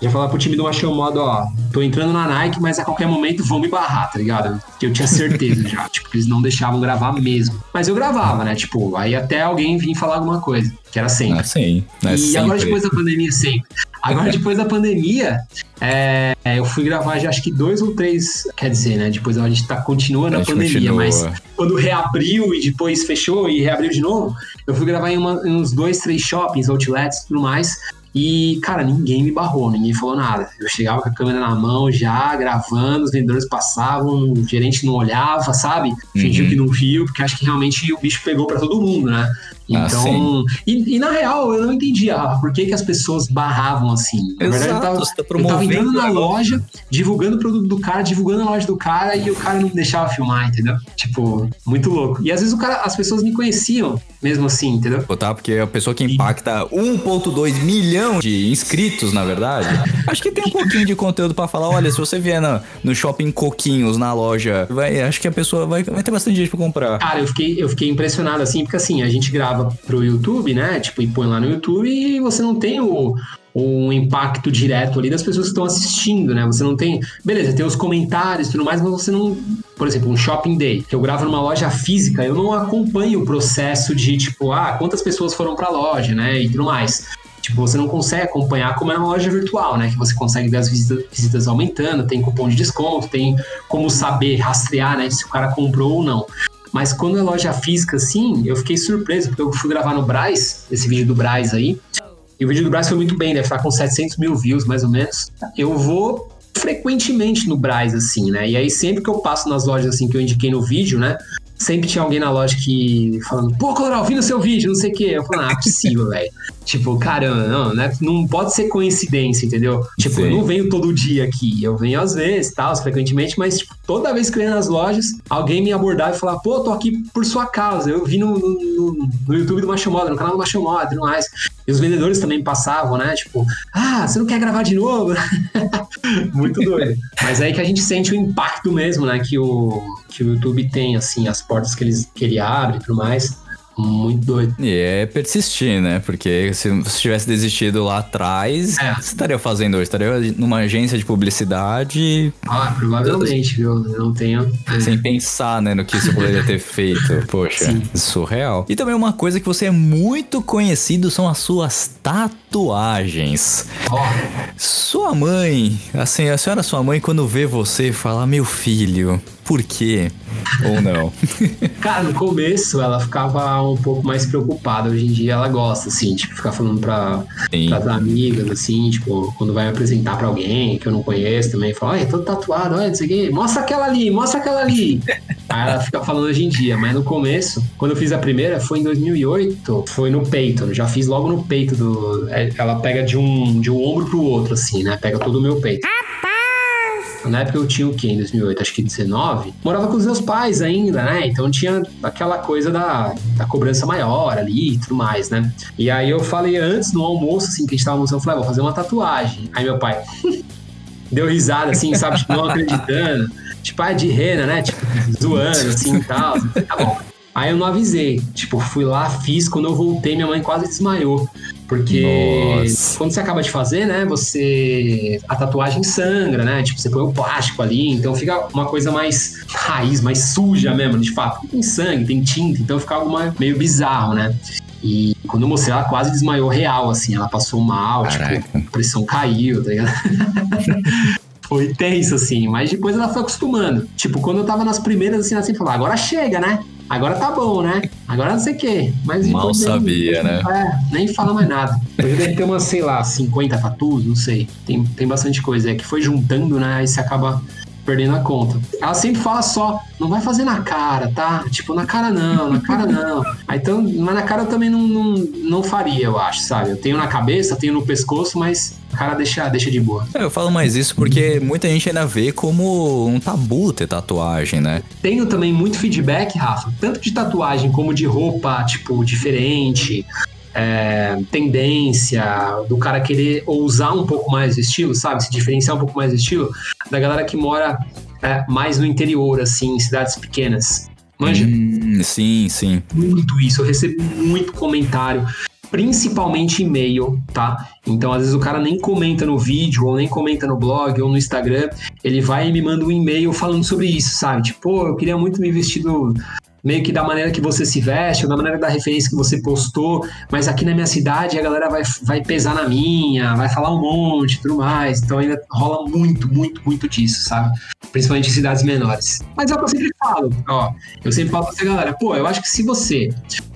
Já falava pro time do Machão Modo, ó, tô entrando na Nike, mas a qualquer momento vão me barrar, tá ligado? Que eu tinha certeza já. Tipo, eles não deixavam gravar mesmo. Mas eu gravava, né? Tipo, aí até alguém vir falar alguma coisa, que era sempre. Ah, sim. É E agora sempre. depois da pandemia, sempre. Agora depois da pandemia, é, eu fui gravar já acho que dois ou três, quer dizer, né? Depois a gente tá continuando A a, pandemia, continua. mas quando reabriu e depois fechou e reabriu de novo, eu fui gravar em, uma- em uns dois, três shoppings, outlets e tudo mais. E, cara, ninguém me barrou, ninguém falou nada. Eu chegava com a câmera na mão já, gravando, os vendedores passavam, o gerente não olhava, sabe? Fingiu Uhum. que não viu, porque acho que realmente o bicho pegou pra todo mundo, né? Ah, Então, e, e na real, eu não entendia por que, que as pessoas barravam assim. Na verdade, eu tava, Exato, tá eu tava entrando na loja, divulgando o produto do cara, divulgando a loja do cara e o cara não me deixava filmar, entendeu? Tipo, muito louco. E às vezes o cara, as pessoas me conheciam mesmo assim, entendeu? Tá? Porque a pessoa que impacta 1.2 milhão de inscritos, na verdade, acho que tem um pouquinho de conteúdo pra falar. Olha, se você vier na- no shopping Coquinhos, na loja, vai, acho que a pessoa vai, vai ter bastante gente pra comprar. Cara, eu fiquei, eu fiquei impressionado assim, porque assim, a gente grava pro YouTube, né? Tipo, e põe lá no YouTube e você não tem o, impacto direto ali das pessoas que estão assistindo, né? Você não tem. Beleza, tem os comentários e tudo mais, mas você não. Por exemplo, um shopping day, que eu gravo numa loja física, eu não acompanho o processo de, tipo, ah, quantas pessoas foram pra loja, né? E tudo mais. Tipo, você não consegue acompanhar como é uma loja virtual, né? Que você consegue ver as visitas aumentando, tem cupom de desconto, tem como saber rastrear, né? Se o cara comprou ou não. Mas quando é loja física, assim, eu fiquei surpreso, porque eu fui gravar no Braz, esse vídeo do Braz aí, e o vídeo do Braz foi muito bem, deve estar com 700 mil views, mais ou menos. Eu vou frequentemente no Braz, assim, né? E aí sempre que eu passo nas lojas, assim, que eu indiquei no vídeo, né? Sempre tinha alguém na loja que falando, pô, Coloral, vi no seu vídeo, não sei o quê. Eu falei, ah, é possível, velho. Tipo, caramba, não, né? não pode ser coincidência, entendeu? Tipo, eu Sim. não venho todo dia aqui. Eu venho às vezes, tal, frequentemente, mas tipo, toda vez que eu ia nas lojas, alguém me abordava e falava, pô, tô aqui por sua causa. Eu vi no, no, no YouTube do Macho Moda, no canal do Macho Moda e tudo mais. E os vendedores também passavam, né? Tipo, ah, você não quer gravar de novo? Muito doido. Mas aí que a gente sente o impacto mesmo, né? Que o, que o YouTube tem, assim, as portas que, eles, que ele abre e tudo mais. Muito doido. E é persistir, né? Porque se você tivesse desistido lá atrás, É. o que você estaria fazendo hoje? Estaria numa agência de publicidade Ah, provavelmente, viu? Eu não tenho. sem pensar, né, no que você poderia ter feito. Poxa, Sim. surreal. E também uma coisa que você é muito conhecido são as suas tatuagens. Ó, Sua mãe, assim, a senhora sua mãe, quando vê você, fala, meu filho, por quê? Ou não? Cara, no começo ela ficava um pouco mais preocupada. Hoje em dia ela gosta, assim, tipo, ficar falando pra, Sim. pras amigas, assim, tipo, quando vai apresentar pra alguém que eu não conheço também, fala, olha, todo tatuado, olha, não sei o quê, mostra aquela ali, mostra aquela ali. Aí ela fica falando hoje em dia, mas no começo, quando eu fiz a primeira, foi em 2008, foi no peito, já fiz logo no peito do. é, Ela pega de um, de um ombro pro outro, assim, né? Pega todo o meu peito. Na época eu tinha o quê? Em 2008? Acho que 19. Morava com os meus pais ainda, né? Então tinha aquela coisa da, da cobrança maior ali e tudo mais, né? E aí eu falei antes, no almoço, assim, que a gente tava almoçando, eu falei, ah, vou fazer uma tatuagem. Aí meu pai deu risada, assim, sabe? Tipo, não acreditando. Tipo, ah, de rena, né? Tipo, zoando, assim e tal. Tá bom. Aí eu não avisei. Tipo, fui lá, fiz. Quando eu voltei, minha mãe quase desmaiou. Porque Nossa. quando você acaba de fazer, né? Você. A tatuagem sangra, né? Tipo, você põe o plástico ali, então fica uma coisa mais raiz, mais suja mesmo, de fato. Tem sangue, tem tinta, então fica algo meio bizarro, né? E quando eu mostrei, ela quase desmaiou real, assim. Ela passou mal, Caraca. tipo, a pressão caiu, tá ligado? Foi tenso, assim, mas depois ela foi acostumando. Tipo, quando eu tava nas primeiras, assim, ela sempre falava, agora chega, né? Agora tá bom, né? Agora não sei o quê. Mas Mal depois nem- sabia, né? É, nem fala mais nada. Hoje deve ter umas, sei lá, 50 tatus, não sei. Tem, tem bastante coisa. É que foi juntando, né? Aí você acaba perdendo a conta. Ela sempre fala só, não vai fazer na cara, tá? Tipo, na cara não, na cara não. Aí, então, mas na cara eu também não, não, não faria, eu acho, sabe? Eu tenho na cabeça, tenho no pescoço, mas a cara deixa, deixa de boa. É, Eu falo mais isso porque muita gente ainda vê como um tabu ter tatuagem, né? Tenho também muito feedback, Rafa, tanto de tatuagem como de roupa, tipo, diferente, é, tendência, do cara querer ousar um pouco mais o estilo, sabe? Se diferenciar um pouco mais do estilo, da galera que mora é, mais no interior, assim, em cidades pequenas. Manja, Hum, sim, sim. muito isso, eu recebo muito comentário, principalmente e-mail, tá? Então, às vezes o cara nem comenta no vídeo, ou nem comenta no blog, ou no Instagram, ele vai e me manda um e-mail falando sobre isso, sabe? Tipo, pô, eu queria muito me vestir do, meio que da maneira que você se veste, ou da maneira da referência que você postou, mas aqui na minha cidade a galera vai, vai pesar na minha, vai falar um monte tudo mais. Então ainda rola muito, muito, muito disso, sabe? Principalmente em cidades menores. Mas é o que eu sempre falo, ó. Eu sempre falo pra essa galera, pô, eu acho que se você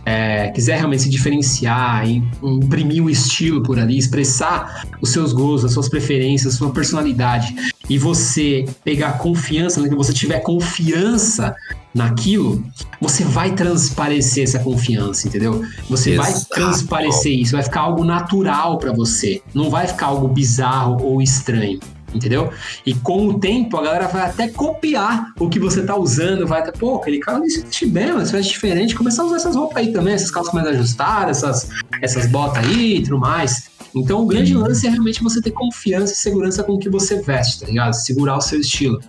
é, quiser realmente se diferenciar, im- imprimir um estilo por ali, expressar os seus gostos, as suas preferências, sua personalidade, e você pegar confiança, né, que você tiver confiança naquilo, você vai transparecer essa confiança, entendeu? Você vai Exato. transparecer isso, vai ficar algo natural pra você, não vai ficar algo bizarro ou estranho. Entendeu? E com o tempo a galera vai até copiar o que você tá usando, vai até, pô, aquele cara se veste bem, mas veste diferente, começar a usar essas roupas aí também, essas calças mais ajustadas, essas, essas botas aí e tudo mais. Então o grande lance é realmente você ter confiança e segurança com o que você veste, tá ligado? Segurar o seu estilo,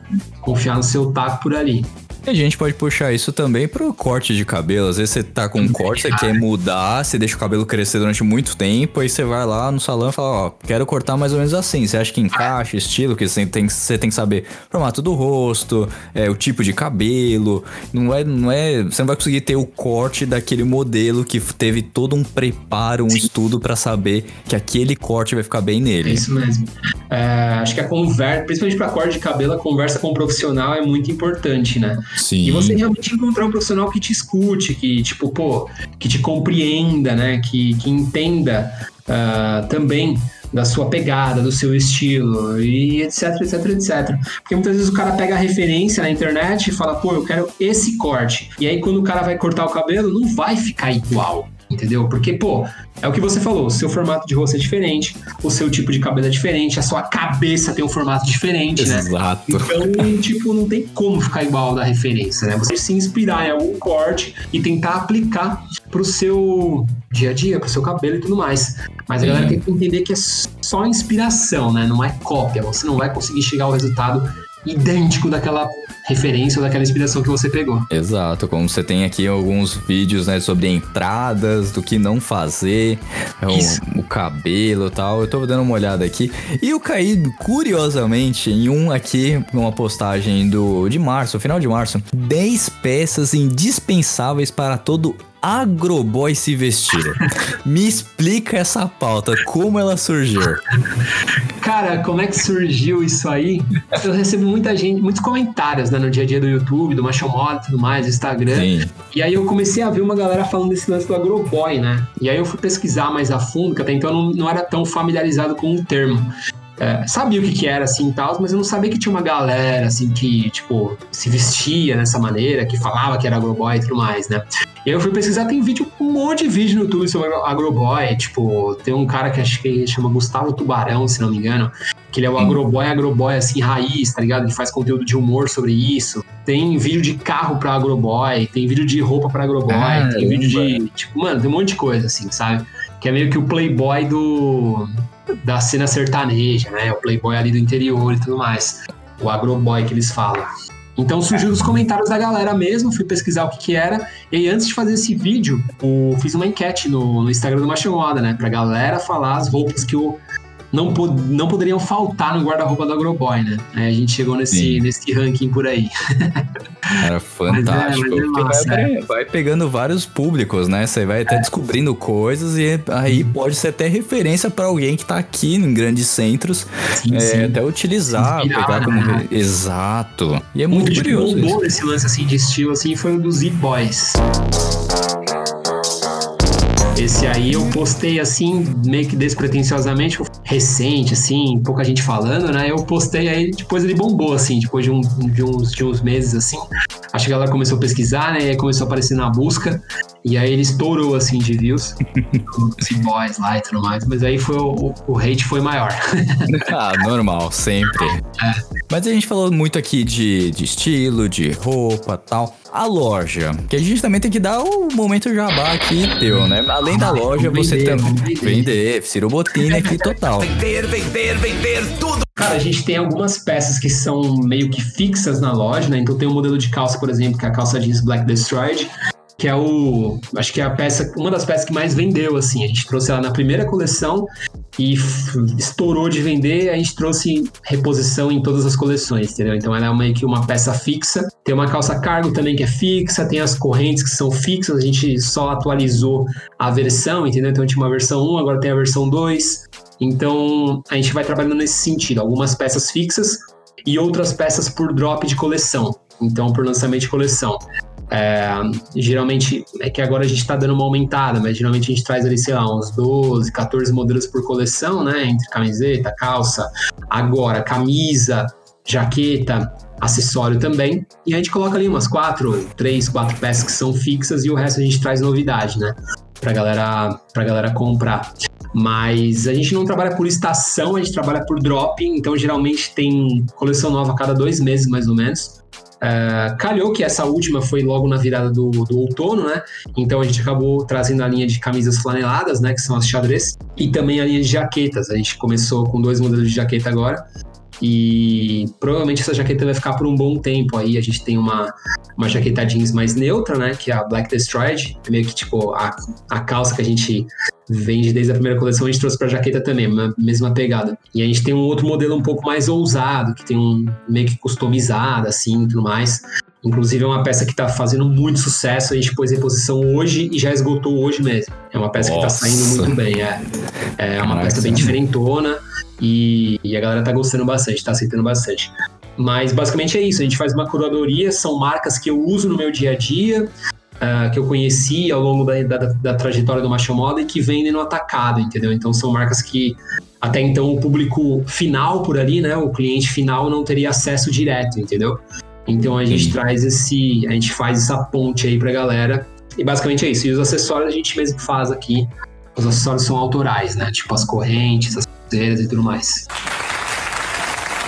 confiar no seu taco por ali. A gente pode puxar isso também pro corte de cabelo. Às vezes você tá com um corte, você quer mudar, você deixa o cabelo crescer durante muito tempo, aí você vai lá no salão e fala, ó, quero cortar mais ou menos assim. Você acha que encaixa, estilo, que você tem, você tem que saber o formato do rosto, é, o tipo de cabelo. Não é, não é. Você não vai conseguir ter o corte daquele modelo que teve todo um preparo, um estudo pra saber que aquele corte vai ficar bem É nele. isso mesmo. É, acho que a conversa, principalmente pra corte de cabelo, a conversa com o profissional é muito importante, né? Sim. E você realmente encontrar um profissional que te escute, que, tipo, pô, que te compreenda, né? Que, que entenda ah, também da sua pegada, do seu estilo e etc, etc, etc. Porque muitas vezes o cara pega a referência na internet e fala, pô, eu quero esse corte. E aí quando o cara vai cortar o cabelo, não vai ficar igual. Entendeu? Porque, pô, é o que você falou, o seu formato de rosto é diferente, o seu tipo de cabelo é diferente, a sua cabeça tem um formato diferente, né? Exato. Então, tipo, não tem como ficar igual da referência, né? Você se inspirar em algum corte e tentar aplicar pro seu dia a dia, pro seu cabelo e tudo mais. Mas a galera tem que entender que é só inspiração, né? Não é cópia. Você não vai conseguir chegar ao resultado idêntico daquela referência daquela inspiração que você pegou. Exato, como você tem aqui alguns vídeos, né, sobre entradas, do que não fazer, Isso. o, o cabelo e tal. Eu tô dando uma olhada aqui. E eu caí, curiosamente, em um aqui, uma postagem do de março, final de março, 10 peças indispensáveis para todo agroboy se vestir. Me explica essa pauta, como ela surgiu. Cara, como é que surgiu isso aí? Eu recebo muita gente, muitos comentários né, no dia a dia do YouTube, do Macho Moda e tudo mais, Instagram. Sim. E aí eu comecei a ver uma galera falando desse lance do agroboy, né? E aí eu fui pesquisar mais a fundo, que até então eu não, não era tão familiarizado com o termo. É, sabia o que, que era assim e tal, mas eu não sabia que tinha uma galera assim que, tipo, se vestia dessa maneira, que falava que era agroboy e tudo mais, né? E aí eu fui pesquisar, tem vídeo, um monte de vídeo no YouTube sobre agroboy, tipo, tem um cara que acho que chama Gustavo Tubarão, se não me engano, que ele é o agroboy, agroboy assim, raiz, tá ligado? Ele faz conteúdo de humor sobre isso. Tem vídeo de carro pra agroboy, tem vídeo de roupa pra agroboy, Caramba. tem vídeo de, tipo, mano, tem um monte de coisa assim, sabe? Que é meio que o playboy do da cena sertaneja, né? O playboy ali do interior e tudo mais. O agroboy que eles falam. Então surgiu nos comentários da galera mesmo, fui pesquisar o que que era. E antes de fazer esse vídeo, eu fiz uma enquete no, no Instagram do Macho Moda, né? Pra galera falar as roupas que eu não, po- não poderiam faltar no guarda-roupa do agroboy, né? Aí a gente chegou nesse, Sim. nesse ranking por aí. Era fantástico. mas é porque massa, vai, vai pegando vários públicos, né? Você vai até descobrindo coisas e aí pode ser até referência pra alguém que tá aqui em grandes centros. Sim, é, sim. até utilizar, inspirar, pegar como. né? Exato. E é Um muito curioso. bombou isso. nesse lance assim de estilo assim foi o dos Z-Boys. Esse aí eu postei assim, meio que despretensiosamente, recente, assim, pouca gente falando, né? Eu postei aí, depois ele bombou, assim, depois de, um- de uns, de uns meses, assim. Acho que a galera começou a pesquisar, né? E aí começou a aparecer na busca. E aí ele estourou, assim, de views. Os boys lá e tudo mais. Mas aí foi o, o hate foi maior. Ah, normal, sempre. É. Mas a gente falou muito aqui de, de estilo, de roupa tal. A loja, que a gente também tem que dar o momento jabá aqui teu, né? Além da Ah, loja, vamos você vender, também. vender. Vender, Ciro Bottini aqui total. Vender, vender, vender tudo. Cara, a gente tem algumas peças que são meio que fixas na loja, né? Então tem um modelo de calça, por exemplo, que é a calça jeans Black Destroyed, que é o. Acho que é a peça, uma das peças que mais vendeu, assim. A gente trouxe ela na primeira coleção e estourou de vender, a gente trouxe reposição em todas as coleções, entendeu? Então ela é meio que uma peça fixa. Tem uma calça cargo também que é fixa, tem as correntes que são fixas, a gente só atualizou a versão, entendeu? Então tinha uma versão 1, agora tem a versão 2. Então a gente vai trabalhando nesse sentido, algumas peças fixas e outras peças por drop de coleção. Então por lançamento de coleção. É, geralmente, é que agora a gente tá dando uma aumentada, mas geralmente a gente traz ali, sei lá, uns 12, 14 modelos por coleção, né? Entre camiseta, calça, agora camisa, jaqueta, acessório também. E a gente coloca ali umas quatro, três, quatro peças que são fixas e o resto a gente traz novidade, né? Pra galera, pra galera comprar. Mas a gente não trabalha por estação, a gente trabalha por drop, então geralmente tem coleção nova a cada dois meses, mais ou menos. É, calhou que essa última foi logo na virada do, do outono, né? Então a gente acabou trazendo a linha de camisas flaneladas, né? Que são as xadrez, e também a linha de jaquetas. A gente começou com dois modelos de jaqueta agora. E provavelmente essa jaqueta vai ficar por um bom tempo aí. A gente tem uma, uma jaqueta jeans mais neutra, né? Que é a Black Destroyed. É meio que tipo a, a calça que a gente vende desde a primeira coleção, a gente trouxe pra jaqueta também, uma mesma pegada. E a gente tem um outro modelo um pouco mais ousado, que tem um meio que customizado, assim, e tudo mais. Inclusive é uma peça que tá fazendo muito sucesso, a gente pôs reposição hoje e já esgotou hoje mesmo. É uma peça que tá Nossa. saindo muito bem, é. É uma Caraca. peça bem diferentona e, e a galera tá gostando bastante, tá aceitando bastante. Mas basicamente é isso, a gente faz uma curadoria, são marcas que eu uso no meu dia a dia, ah, que eu conheci ao longo da, da, da trajetória do Macho Moda e que vendem no atacado, entendeu? Então são marcas que até então o público final por ali, né? O cliente final não teria acesso direto, entendeu? Então a gente traz esse. A gente faz essa ponte aí pra galera. E basicamente é isso. E os acessórios a gente mesmo faz aqui. Os acessórios são autorais, né? Tipo as correntes, as pulseiras e tudo mais.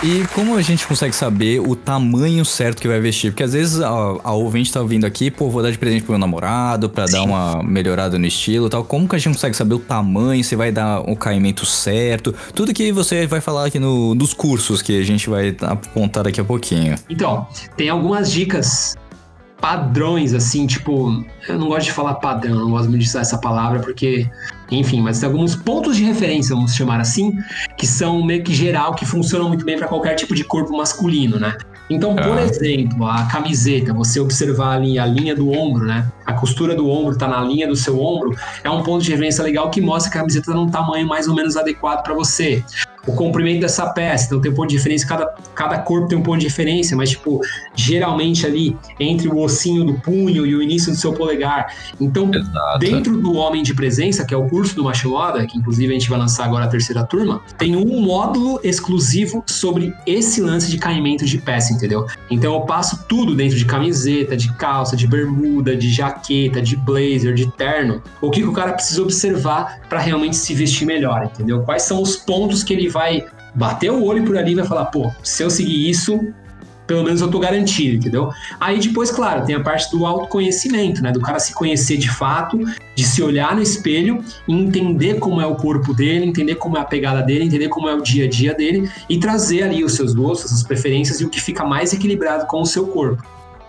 E como a gente consegue saber o tamanho certo que vai vestir? Porque às vezes a, a ouvinte tá vindo aqui, pô, vou dar de presente pro meu namorado pra dar uma melhorada no estilo e tal. Como que a gente consegue saber o tamanho, se vai dar o caimento certo? Tudo que você vai falar aqui no, nos cursos que a gente vai apontar daqui a pouquinho. Então, tem algumas dicas padrões, assim, tipo, eu não gosto de falar padrão, não gosto muito de usar essa palavra, porque, enfim, mas tem alguns pontos de referência, vamos chamar assim, que são meio que geral, que funcionam muito bem para qualquer tipo de corpo masculino, né? Então, por Ah. exemplo, a camiseta, você observar ali a linha do ombro, né? A costura do ombro tá na linha do seu ombro, é um ponto de referência legal que mostra que a camiseta tá num tamanho mais ou menos adequado para você. O comprimento dessa peça, então tem um ponto de referência, cada, cada corpo tem um ponto de referência, mas, tipo, geralmente ali entre o ossinho do punho e o início do seu polegar. Então, Exato. Dentro do Homem de Presença, que é o curso do Macho Moda, que inclusive a gente vai lançar agora a terceira turma, tem um módulo exclusivo sobre esse lance de caimento de peça, entendeu? Então eu passo tudo dentro de camiseta, de calça, de bermuda, de jaqueta, de blazer, de terno. O que, que o cara precisa observar para realmente se vestir melhor, entendeu? Quais são os pontos que ele vai bater o olho por ali e vai falar, pô, se eu seguir isso, pelo menos eu tô garantido, entendeu? Aí depois, claro, tem a parte do autoconhecimento, né? Do cara se conhecer de fato, de se olhar no espelho entender como é o corpo dele, entender como é a pegada dele, entender como é o dia a dia dele e trazer ali os seus gostos, as preferências e o que fica mais equilibrado com o seu corpo.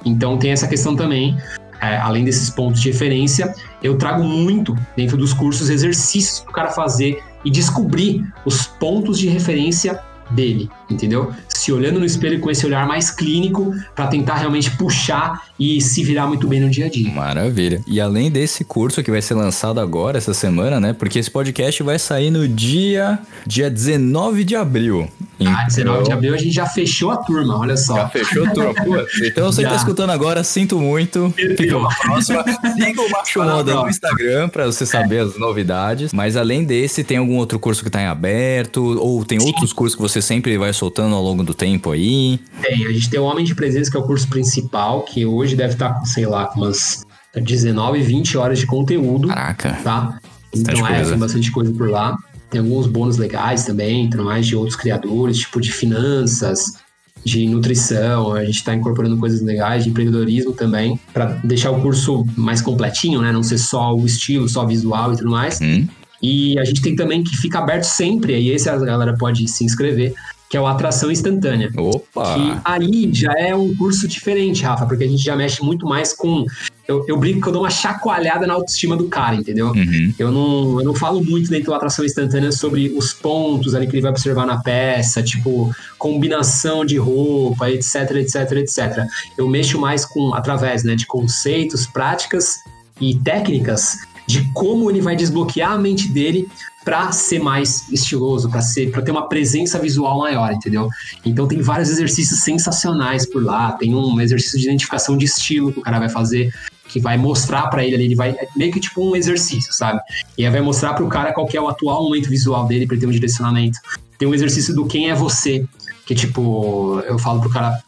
Então tem essa questão também. é, além desses pontos de referência, eu trago muito dentro dos cursos exercícios para o cara fazer e descobrir os pontos de referência dele, entendeu? Se olhando no espelho com esse olhar mais clínico para tentar realmente puxar e se virar muito bem no dia a dia. Maravilha. E além desse curso que vai ser lançado agora, essa semana, né? Porque esse podcast vai sair no dia, dia 19 de abril. Ah, 19 de Então- abril a gente já fechou a turma, olha só. Já fechou tudo. Putz, Então você que tá Já. escutando agora, sinto muito. Fica pra próxima. Siga o Macho Moda no. Instagram pra você saber as novidades. Mas além desse, tem algum outro curso que tá em aberto? Ou tem outros cursos que você sempre vai soltando ao longo do tempo aí? Tem, a gente tem o Homem de Presença, que é o curso principal, que hoje deve estar com, sei lá, com umas 19, 20 horas de conteúdo, Caraca. tá? Bastante Então é, coisa. tem bastante coisa por lá. Tem alguns bônus legais também, tem mais de outros criadores, tipo de finanças, de nutrição. A gente está incorporando coisas legais, de empreendedorismo também, para deixar o curso mais completinho, né? Não ser só o estilo, só visual e tudo mais. Hum? E a gente tem também que fica aberto sempre, e esse a galera pode se inscrever, que é o Atração Instantânea. Opa! Que aí já é um curso diferente, Rafa, porque a gente já mexe muito mais com. Eu, eu brinco que eu dou uma chacoalhada na autoestima do cara, entendeu? Uhum. Eu não, eu não falo muito dentro da atração instantânea sobre os pontos ali que ele vai observar na peça, tipo, combinação de roupa, etc, etc, etc. Eu mexo mais com, através né, de conceitos, práticas e técnicas de como ele vai desbloquear a mente dele para ser mais estiloso, para ser, para ter uma presença visual maior, entendeu? Então tem vários exercícios sensacionais por lá. Tem um exercício de identificação de estilo que o cara vai fazer, que vai mostrar para ele ali, ele vai é meio que tipo um exercício, sabe? E aí vai mostrar para o cara qual é o atual momento visual dele para ter um direcionamento. Tem um exercício do quem é você, que tipo, eu falo pro cara,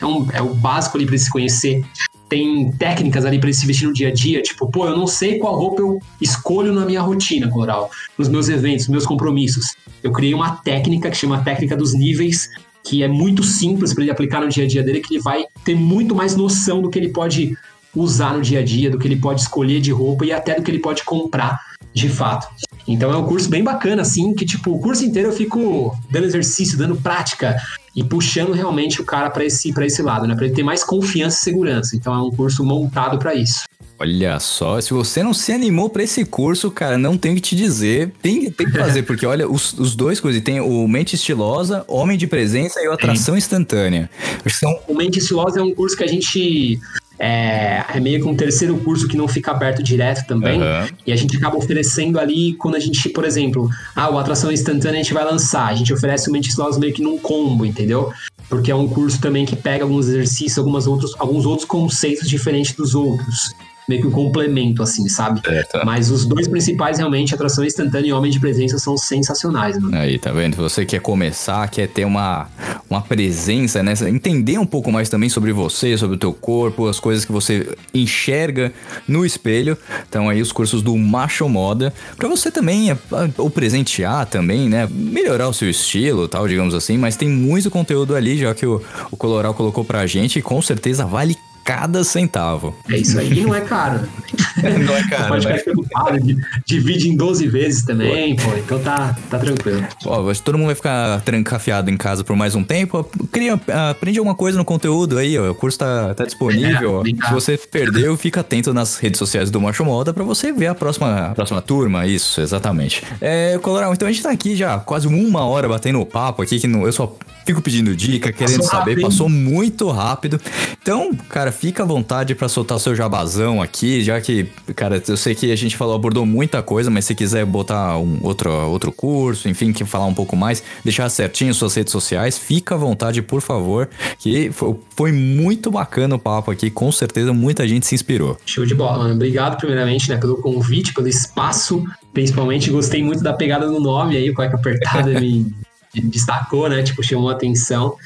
é, um- é o básico ali para ele se conhecer. Tem técnicas ali para ele se vestir no dia a dia, tipo, pô, eu não sei qual roupa eu escolho na minha rotina, Coral, nos meus eventos, nos meus compromissos. Eu criei uma técnica que chama técnica dos níveis, que é muito simples para ele aplicar no dia a dia dele, que ele vai ter muito mais noção do que ele pode usar no dia a dia, do que ele pode escolher de roupa e até do que ele pode comprar de fato. Então é um curso bem bacana, assim, que tipo, o curso inteiro eu fico dando exercício, dando prática e puxando realmente o cara para esse, pra esse lado, né? Para ele ter mais confiança e segurança. Então é um curso montado para isso. Olha só, se você não se animou pra esse curso, cara, não tem o que te dizer. Tem, tem que fazer, porque olha, os, os dois coisas, tem o Mente Estilosa, Homem de Presença e o Atração Instantânea. São O Mente Estilosa é um curso que a gente. É, é meio que um terceiro curso que não fica aberto direto também. Aham. E a gente acaba oferecendo ali quando a gente, por exemplo, ah, o Atração Instantânea a gente vai lançar. A gente oferece o Mente Estilosa meio que num combo, entendeu? Porque é um curso também que pega alguns exercícios, algumas outros, alguns outros conceitos diferentes dos outros. Meio que um complemento, assim, sabe? Certo. Mas os dois principais, realmente, atração instantânea e homem de presença, são sensacionais, mano. Aí, tá vendo? Você quer começar, quer ter uma, uma presença, né? Entender um pouco mais também sobre você, sobre o teu corpo, as coisas que você enxerga no espelho. Então aí os cursos do Macho Moda, pra você também, é, ou presentear também, né? Melhorar o seu estilo tal, digamos assim, mas tem muito conteúdo ali, já que o, o Coloral colocou pra gente e com certeza vale cada centavo. É isso aí. E não é caro. Não é caro, Pode né? ficar preocupado, di- divide em 12 vezes também, pô. Então tá, tá tranquilo. Que todo mundo vai ficar trancafiado em casa por mais um tempo. Cria, aprende alguma coisa no conteúdo aí, ó. O curso tá, tá disponível. É, Se você perdeu, fica atento nas redes sociais do Macho Moda pra você ver a próxima, a próxima turma. Isso, exatamente. É, Coloral, então a gente tá aqui já quase uma hora batendo papo aqui, que não- eu só fico pedindo dica, querendo Passou saber. rápido? Passou muito rápido. Então, cara, fica à vontade pra soltar o seu jabazão aqui, já que, cara, eu sei que a gente falou, abordou muita coisa, mas se quiser botar um outro, outro curso, enfim, que falar um pouco mais, deixar certinho suas redes sociais, fica à vontade, por favor, que fo- foi muito bacana o papo aqui, com certeza muita gente se inspirou. Show de bola, mano. Obrigado, primeiramente, né, pelo convite, pelo espaço. Principalmente, gostei muito da pegada do nome aí, o Cueca Apertada me destacou, né? Tipo, chamou a atenção.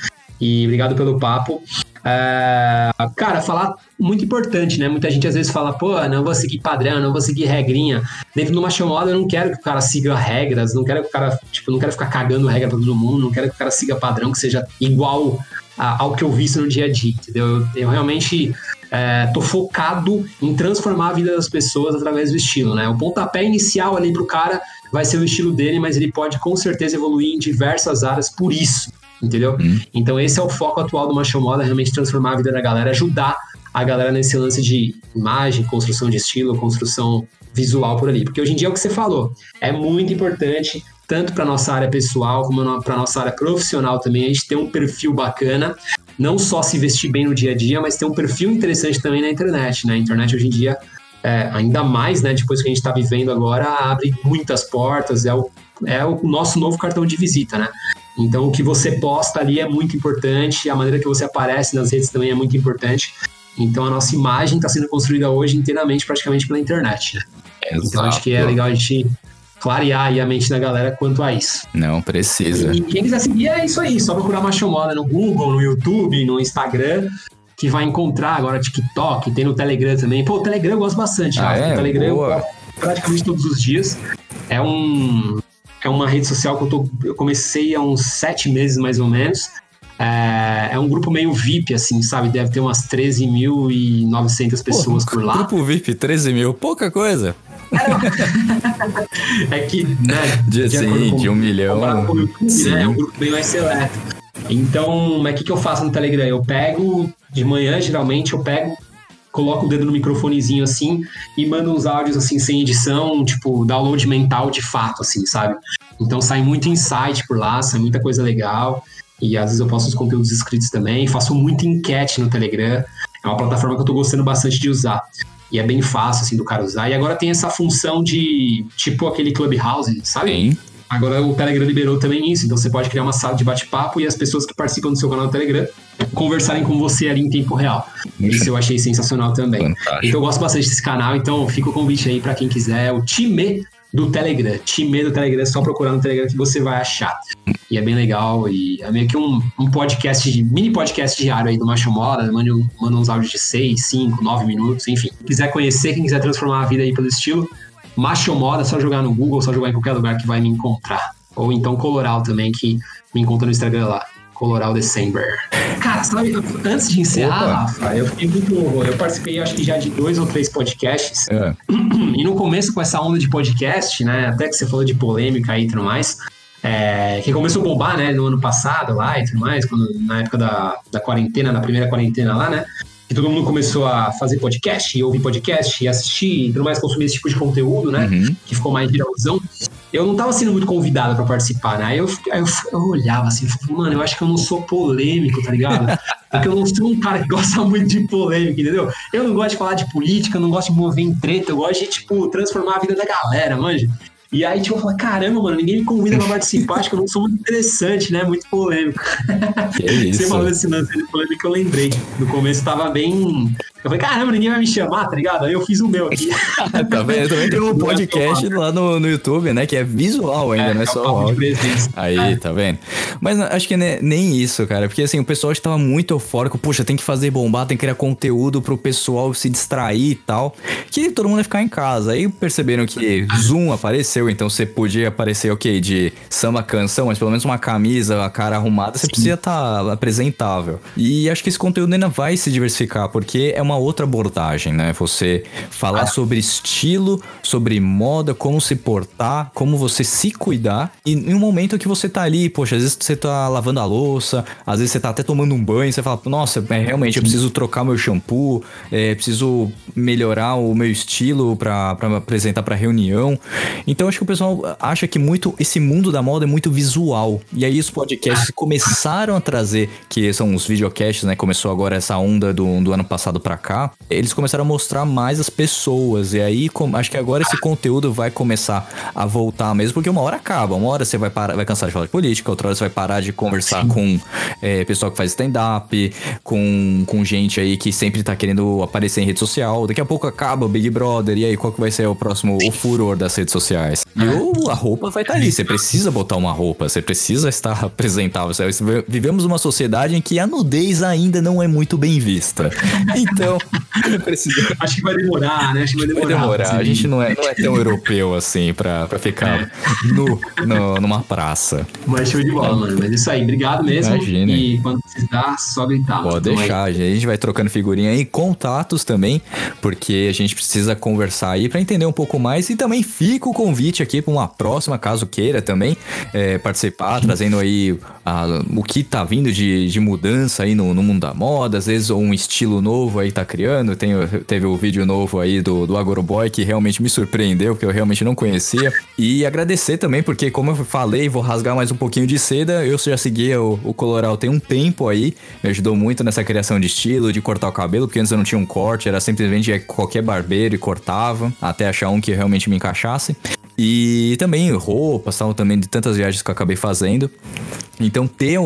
E obrigado pelo papo. É, cara, falar muito importante, né? Muita gente às vezes fala, pô, não vou seguir padrão, não vou seguir regrinha. Dentro de uma chamada, eu não quero que o cara siga regras, não quero que o cara, tipo, não quero ficar cagando regra pra todo mundo, não quero que o cara siga padrão que seja igual a- ao que eu visto no dia a dia, entendeu? Eu, eu realmente é, tô focado em transformar a vida das pessoas através do estilo, né? O pontapé inicial ali pro cara vai ser o estilo dele, mas ele pode com certeza evoluir em diversas áreas por isso, entendeu? Então esse é o foco atual do Macho Moda, realmente transformar a vida da galera, ajudar a galera nesse lance de imagem, construção de estilo, construção visual por ali. Porque hoje em dia é o que você falou, é muito importante tanto para nossa área pessoal como para nossa área profissional também, a gente ter um perfil bacana, não só se vestir bem no dia a dia, mas ter um perfil interessante também na internet, né? A internet hoje em dia, é, ainda mais, né, depois que a gente está vivendo agora, abre muitas portas, é o, é o nosso novo cartão de visita, né? Então, o que você posta ali é muito importante, a maneira que você aparece nas redes também é muito importante. Então, a nossa imagem está sendo construída hoje inteiramente, praticamente pela internet, né? Então, acho que é legal a gente clarear aí a mente da galera quanto a isso. Não precisa. E quem quiser seguir é isso aí, só procurar Macho Moda no Google, no YouTube, no Instagram, que vai encontrar agora TikTok, tem no Telegram também. Pô, o Telegram eu gosto bastante, Ah, é? O Telegram eu Boa. gosto praticamente todos os dias. É um é uma rede social que eu, tô, eu comecei há uns sete meses mais ou menos. É, é um grupo meio VIP, assim, sabe? Deve ter umas 13.900 pessoas por lá. Grupo VIP, 13 mil, pouca coisa. É que, né? De, de sim, com- de um milhão. com sim. né? É um grupo bem mais seleto. Então, mas o que, que eu faço no Telegram? Eu pego, de manhã, geralmente, eu pego, coloco o dedo no microfonezinho assim e mando uns áudios assim, sem edição, tipo, download mental de fato, assim, sabe? Então sai muito insight por lá, sai muita coisa legal. E às vezes eu posto os conteúdos escritos também. Faço muita enquete no Telegram. É uma plataforma que eu tô gostando bastante de usar. E é bem fácil, assim, do cara usar. E agora tem essa função de, tipo aquele Clubhouse, sabe? Sim. Agora o Telegram liberou também isso, então você pode criar uma sala de bate-papo e as pessoas que participam do seu canal no Telegram conversarem com você ali em tempo real. Isso eu achei sensacional também. Fantástico. Então eu gosto bastante desse canal, então fica o convite aí pra quem quiser, o time do Telegram. Time do Telegram, é só procurar no Telegram que você vai achar. E é bem legal, e é meio que um, um podcast, de, mini podcast diário aí do Macho Moda, manda, manda uns áudios de 6, 5, 9 minutos, enfim. Quem quiser conhecer, quem quiser transformar a vida aí pelo estilo, Macho Moda, é só jogar no Google, só jogar em qualquer lugar que vai me encontrar. Ou então Coloral também, que me encontra no Instagram lá. Coloral December. Cara, sabe, antes de encerrar, Opa. Rafa, eu fiquei muito. Eu participei, acho que já de dois ou três podcasts. É. E no começo, com essa onda de podcast, né? Até que você falou de polêmica aí e tudo mais. é, que começou a bombar, né? No ano passado lá e tudo mais, quando, na época da, da quarentena, na primeira quarentena lá, né? Que todo mundo começou a fazer podcast, e ouvir podcast, e assistir e tudo mais, consumir esse tipo de conteúdo, né? Uhum. que ficou mais viralzão, eu não tava sendo muito convidado pra participar, né? Aí eu, aí eu, eu olhava assim, falei, mano, eu acho que eu não sou polêmico, tá ligado? Porque eu não sou um cara que gosta muito de polêmica, entendeu? Eu não gosto de falar de política, eu não gosto de mover em treta, eu gosto de, tipo, transformar a vida da galera, manja. E aí, tipo, eu falei, caramba, mano, ninguém me convida pra participar, acho que eu não sou muito interessante, né? Muito polêmico. Você isso. falou desse lance de polêmica, eu lembrei. No começo tava bem. Eu falei, caramba, ninguém vai me chamar, tá ligado? Aí eu fiz o meu aqui. tá vendo? Também tem um é podcast lá no, no YouTube, né? Que é visual ainda, não é o só áudio. Aí, tá vendo? Mas acho que ne- nem isso, cara. Porque assim, o pessoal estava muito eufórico. Poxa, tem que fazer bombar, tem que criar conteúdo pro pessoal se distrair e tal. Que todo mundo ia ficar em casa. Aí perceberam que Zoom apareceu, então você podia aparecer, ok, de samba canção, mas pelo menos uma camisa, a cara arrumada, você precisa estar apresentável. E acho que esse conteúdo ainda vai se diversificar, porque é uma outra abordagem, né? Você falar sobre estilo, sobre moda, como se portar, como você se cuidar. E em um momento que você tá ali, poxa, às vezes você tá lavando a louça, às vezes você tá até tomando um banho, você fala, nossa, é, realmente eu preciso trocar meu shampoo, é, preciso melhorar o meu estilo me apresentar pra reunião. Então acho que o pessoal acha que muito esse mundo da moda é muito visual. E aí os podcasts começaram a trazer, que são os videocasts, né? Começou agora essa onda do, do ano passado pra cá. Eles começaram a mostrar mais as pessoas. E aí com- acho que agora esse conteúdo vai começar a voltar mesmo, porque uma hora acaba. Uma hora você vai parar, vai cansar de falar de política, outra hora você vai parar de conversar com é, pessoal que faz stand-up, com, com gente aí que sempre tá querendo aparecer em rede social. Daqui a pouco acaba o Big Brother. E aí, qual que vai ser o próximo o furor das redes sociais? E o, a roupa vai estar ali. Você precisa botar uma roupa, você precisa estar apresentável. Vivemos uma sociedade em que a nudez ainda não é muito bem vista. Então, precisa. Acho que vai demorar, né? Acho que vai Vai demorar. demorar. pra A você gente não é, não é tão europeu assim pra, pra ficar nu no- numa praça. Mas show de bola, mano. Mas isso aí, obrigado mesmo. Imagina. E quando precisar, só gritar. Pode Então, aí, deixar, a gente vai trocando figurinha aí, contatos também, porque a gente precisa conversar aí pra entender um pouco mais e também fica o convite aqui pra uma próxima, caso queira também é, participar, trazendo aí a- o que tá vindo de, de mudança aí no, no mundo da moda, às vezes um estilo novo aí tá criando, tem, teve o vídeo novo aí do, do Agoroboy que realmente me surpreendeu, porque eu realmente não conhecia, e agradecer também, porque como eu falei, vou rasgar mais um pouquinho de seda, eu já seguia o, o Coloral tem um tempo aí, me ajudou muito nessa criação de estilo, de cortar o cabelo, porque antes eu não tinha um corte, era simplesmente qualquer barbeiro e cortava, até achar um que realmente me encaixasse. E também roupas, tal, também de tantas viagens que eu acabei fazendo. Então, ter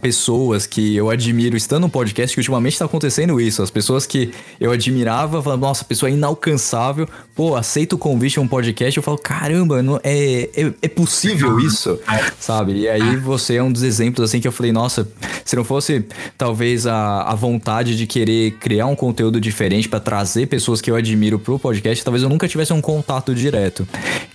pessoas que eu admiro estando no podcast, que ultimamente tá acontecendo isso. As pessoas que eu admirava, falando, nossa, a pessoa é inalcançável. Pô, aceita o convite a um podcast. Eu falo, caramba, não, é, é, é possível isso, sabe? E aí você é um dos exemplos, assim, que eu falei, nossa, se não fosse talvez a, a vontade de querer criar um conteúdo diferente pra trazer pessoas que eu admiro pro podcast, talvez eu nunca tivesse um contato direto.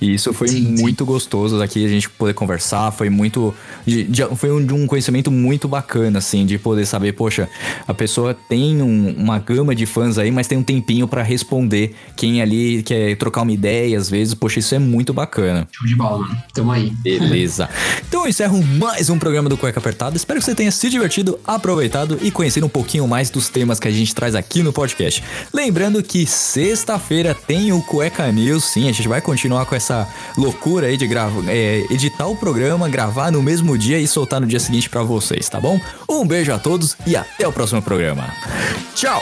E isso foi Sim, sim. muito gostoso aqui a gente poder conversar, foi muito de- de- foi um, de um conhecimento muito bacana assim, de poder saber, poxa, a pessoa tem um- uma gama de fãs aí, mas tem um tempinho pra responder quem ali quer trocar uma ideia, às vezes, poxa, isso é muito bacana. Show de bola, mano. Tamo aí. Beleza. Então eu encerro mais um programa do Cueca Apertada. Espero que você tenha se divertido, aproveitado e conhecido um pouquinho mais dos temas que a gente traz aqui no podcast. Lembrando que sexta-feira tem o Cueca News. Sim, a gente vai continuar com essa loucura aí de gravar, é, editar o programa, gravar no mesmo dia e soltar no dia seguinte pra vocês, tá bom? Um beijo a todos e até o próximo programa. Tchau!